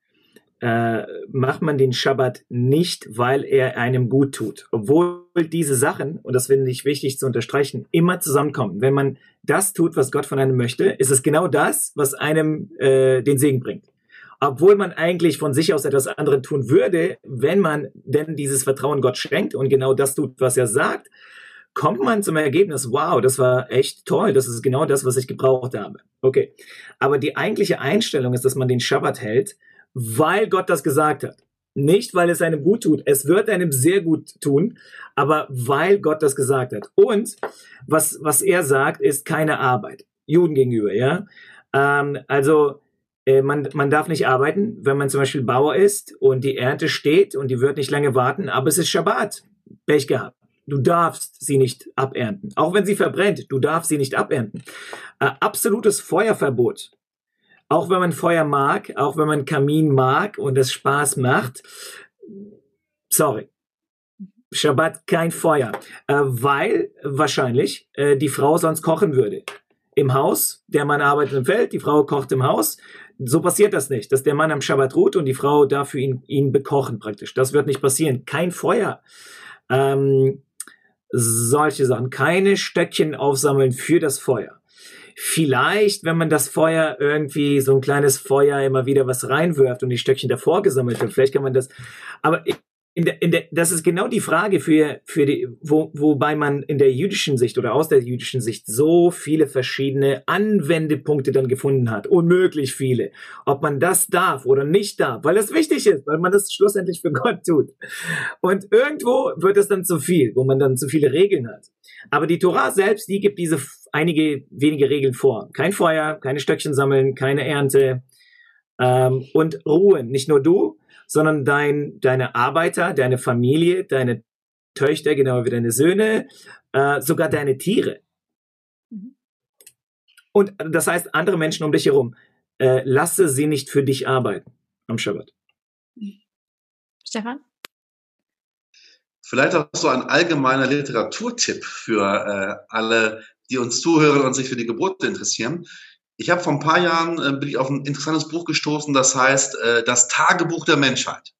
äh, macht man den Schabbat nicht, weil er einem gut tut. Obwohl diese Sachen, und das finde ich wichtig zu unterstreichen, immer zusammenkommen. Wenn man das tut, was Gott von einem möchte, ist es genau das, was einem äh, den Segen bringt. obwohl man eigentlich von sich aus etwas anderes tun würde, wenn man denn dieses Vertrauen Gott schenkt und genau das tut, was er sagt, kommt man zum Ergebnis, wow, das war echt toll, das ist genau das, was ich gebraucht habe. Okay. Aber die eigentliche Einstellung ist, dass man den Schabbat hält, weil Gott das gesagt hat. Nicht, weil es einem gut tut. Es wird einem sehr gut tun, aber weil Gott das gesagt hat. Und was, was er sagt, ist keine Arbeit. Juden gegenüber, ja. Ähm, also, äh, man, man darf nicht arbeiten, wenn man zum Beispiel Bauer ist und die Ernte steht und die wird nicht lange warten, aber es ist Schabbat. Pech gehabt. Du darfst sie nicht abernten. Auch wenn sie verbrennt, du darfst sie nicht abernten. Äh, absolutes Feuerverbot auch wenn man Feuer mag, auch wenn man Kamin mag und es Spaß macht, sorry. Shabbat kein Feuer, äh, weil wahrscheinlich äh, die Frau sonst kochen würde. Im Haus, der Mann arbeitet im Feld, die Frau kocht im Haus. So passiert das nicht, dass der Mann am Shabbat ruht und die Frau dafür ihn, ihn bekochen praktisch. Das wird nicht passieren. Kein Feuer. Ähm, solche Sachen. Keine Stöckchen aufsammeln für das Feuer. Vielleicht, wenn man das Feuer irgendwie, so ein kleines Feuer immer wieder was reinwirft und die Stöckchen davor gesammelt wird, vielleicht kann man das, aber in der, in der, das ist genau die Frage für, für die, wo, wobei man in der jüdischen Sicht oder aus der jüdischen Sicht so viele verschiedene Anwendepunkte dann gefunden hat. Unmöglich viele. Ob man das darf oder nicht darf, weil das wichtig ist, weil man das schlussendlich für Gott tut. Und irgendwo wird es dann zu viel, wo man dann zu viele Regeln hat. Aber die Torah selbst, die gibt diese einige wenige Regeln vor. Kein Feuer, keine Stöckchen sammeln, keine Ernte ähm, und Ruhe. Nicht nur du, sondern dein, deine Arbeiter, deine Familie, deine Töchter, genau wie deine Söhne, äh, sogar deine Tiere. Mhm. Und das heißt, andere Menschen um dich herum, äh, lasse sie nicht für dich arbeiten am Shabbat. Stefan? Vielleicht auch so ein allgemeiner Literaturtipp für äh, alle, die uns zuhören und sich für die Geburten interessieren. Ich habe vor ein paar Jahren äh, bin ich auf ein interessantes Buch gestoßen, das heißt äh, Das Tagebuch der Menschheit,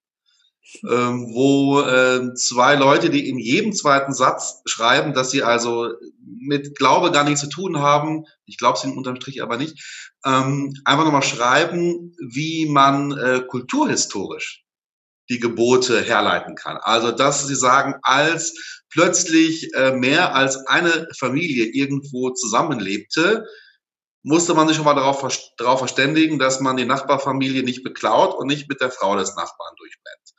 ähm, wo äh, zwei Leute, die in jedem zweiten Satz schreiben, dass sie also mit Glaube gar nichts zu tun haben, ich glaube sie unterm Strich aber nicht, ähm, einfach nochmal schreiben, wie man äh, kulturhistorisch die Gebote herleiten kann. Also, dass sie sagen, als plötzlich äh, mehr als eine Familie irgendwo zusammenlebte, musste man sich schon mal darauf, darauf verständigen, dass man die Nachbarfamilie nicht beklaut und nicht mit der Frau des Nachbarn durchbrennt.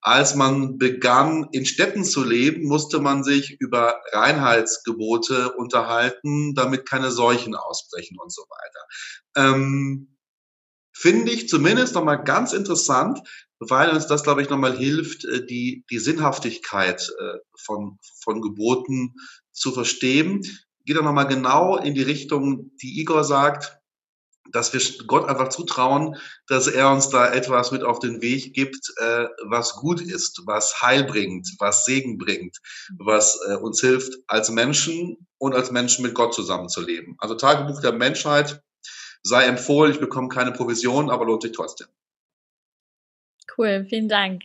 Als man begann, in Städten zu leben, musste man sich über Reinheitsgebote unterhalten, damit keine Seuchen ausbrechen und so weiter. Ähm, Finde ich zumindest nochmal ganz interessant, weil uns das, glaube ich, nochmal hilft, äh, die, die Sinnhaftigkeit äh, von, von Geboten zu verstehen geht er nochmal genau in die Richtung, die Igor sagt, dass wir Gott einfach zutrauen, dass er uns da etwas mit auf den Weg gibt, äh, was gut ist, was Heil bringt, was Segen bringt, was äh, uns hilft, als Menschen und als Menschen mit Gott zusammenzuleben. Also Tagebuch der Menschheit sei empfohlen, ich bekomme keine Provision, aber lohnt sich trotzdem. Cool, vielen Dank.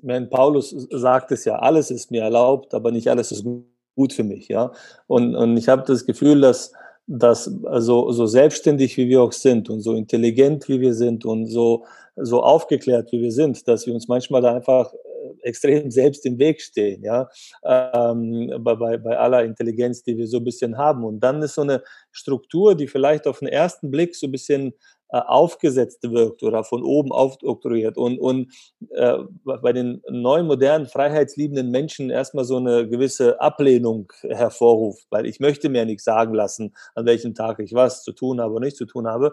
Wenn Paulus sagt es ja, alles ist mir erlaubt, aber nicht alles ist gut gut für mich, ja. Und, und ich habe das Gefühl, dass, dass also, so selbstständig wie wir auch sind und so intelligent wie wir sind und so, so aufgeklärt wie wir sind, dass wir uns manchmal einfach äh, extrem selbst im Weg stehen, ja, ähm, bei, bei aller Intelligenz, die wir so ein bisschen haben. Und dann ist so eine Struktur, die vielleicht auf den ersten Blick so ein bisschen äh, aufgesetzt wirkt oder von oben aufoktroyiert und, und äh, bei den neuen, modernen, freiheitsliebenden Menschen erstmal so eine gewisse Ablehnung hervorruft, weil ich möchte mir nichts sagen lassen, an welchem Tag ich was zu tun habe oder nicht zu tun habe,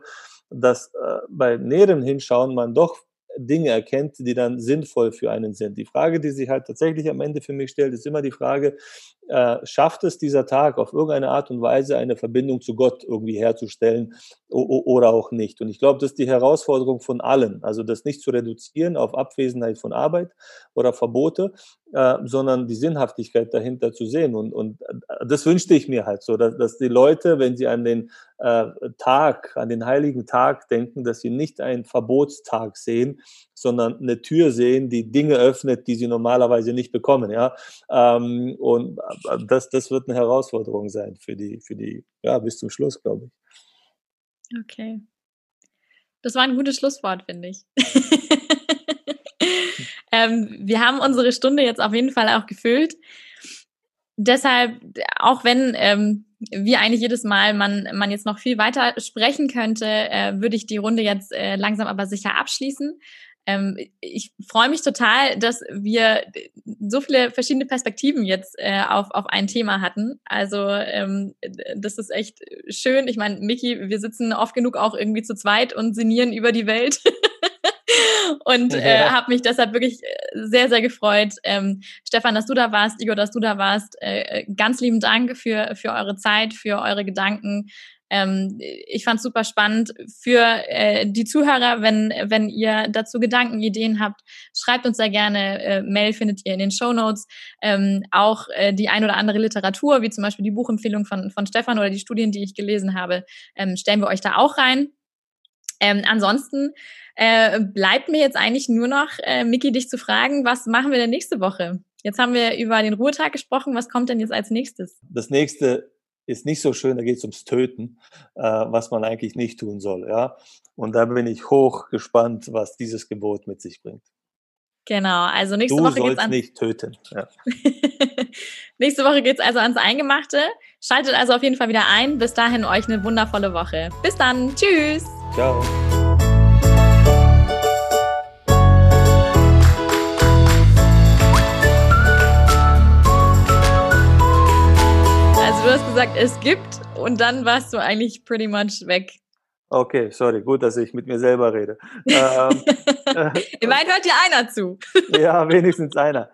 dass äh, bei näherem Hinschauen man doch Dinge erkennt, die dann sinnvoll für einen sind. Die Frage, die sich halt tatsächlich am Ende für mich stellt, ist immer die Frage, äh, schafft es dieser Tag auf irgendeine Art und Weise eine Verbindung zu Gott irgendwie herzustellen oder auch nicht? Und ich glaube, das ist die Herausforderung von allen. Also das nicht zu reduzieren auf Abwesenheit von Arbeit oder Verbote, äh, sondern die Sinnhaftigkeit dahinter zu sehen. Und, und äh, das wünschte ich mir halt so, dass, dass die Leute, wenn sie an den äh, Tag, an den heiligen Tag denken, dass sie nicht einen Verbotstag sehen, sondern eine Tür sehen, die Dinge öffnet, die sie normalerweise nicht bekommen. Ja? Ähm, und äh, das, das wird eine Herausforderung sein für die, für die, ja, bis zum Schluss, glaube ich. Okay. Das war ein gutes Schlusswort, finde ich. <laughs> ähm, wir haben unsere Stunde jetzt auf jeden Fall auch gefüllt. Deshalb, auch wenn ähm, wie eigentlich jedes Mal man, man jetzt noch viel weiter sprechen könnte, äh, würde ich die Runde jetzt äh, langsam aber sicher abschließen. Ähm, ich freue mich total, dass wir so viele verschiedene Perspektiven jetzt äh, auf, auf ein Thema hatten. Also ähm, das ist echt schön. Ich meine, Miki, wir sitzen oft genug auch irgendwie zu zweit und sinnieren über die Welt. <laughs> und äh, habe mich deshalb wirklich äh, sehr, sehr gefreut. Ähm, Stefan, dass du da warst, Igor, dass du da warst. Äh, äh, ganz lieben Dank für, für eure Zeit, für eure Gedanken. Ähm, ich fand super spannend für äh, die Zuhörer, wenn, wenn ihr dazu Gedanken, Ideen habt, schreibt uns sehr gerne. Äh, Mail findet ihr in den Show Notes. Ähm, auch äh, die ein oder andere Literatur, wie zum Beispiel die Buchempfehlung von, von Stefan oder die Studien, die ich gelesen habe, ähm, stellen wir euch da auch rein. Ähm, ansonsten äh, bleibt mir jetzt eigentlich nur noch, äh, Miki, dich zu fragen, was machen wir denn nächste Woche? Jetzt haben wir über den Ruhetag gesprochen. Was kommt denn jetzt als nächstes? Das nächste ist nicht so schön, da geht es ums Töten, äh, was man eigentlich nicht tun soll. Ja? Und da bin ich hoch gespannt, was dieses Gebot mit sich bringt. Genau, also nächste du Woche geht's an. nicht töten. Ja. <laughs> nächste Woche geht's also ans Eingemachte. Schaltet also auf jeden Fall wieder ein. Bis dahin euch eine wundervolle Woche. Bis dann. Tschüss. Ciao. Gesagt, es gibt und dann warst du eigentlich pretty much weg. Okay, sorry, gut, dass ich mit mir selber rede. ähm, <laughs> Immerhin hört dir einer zu. ja, wenigstens einer.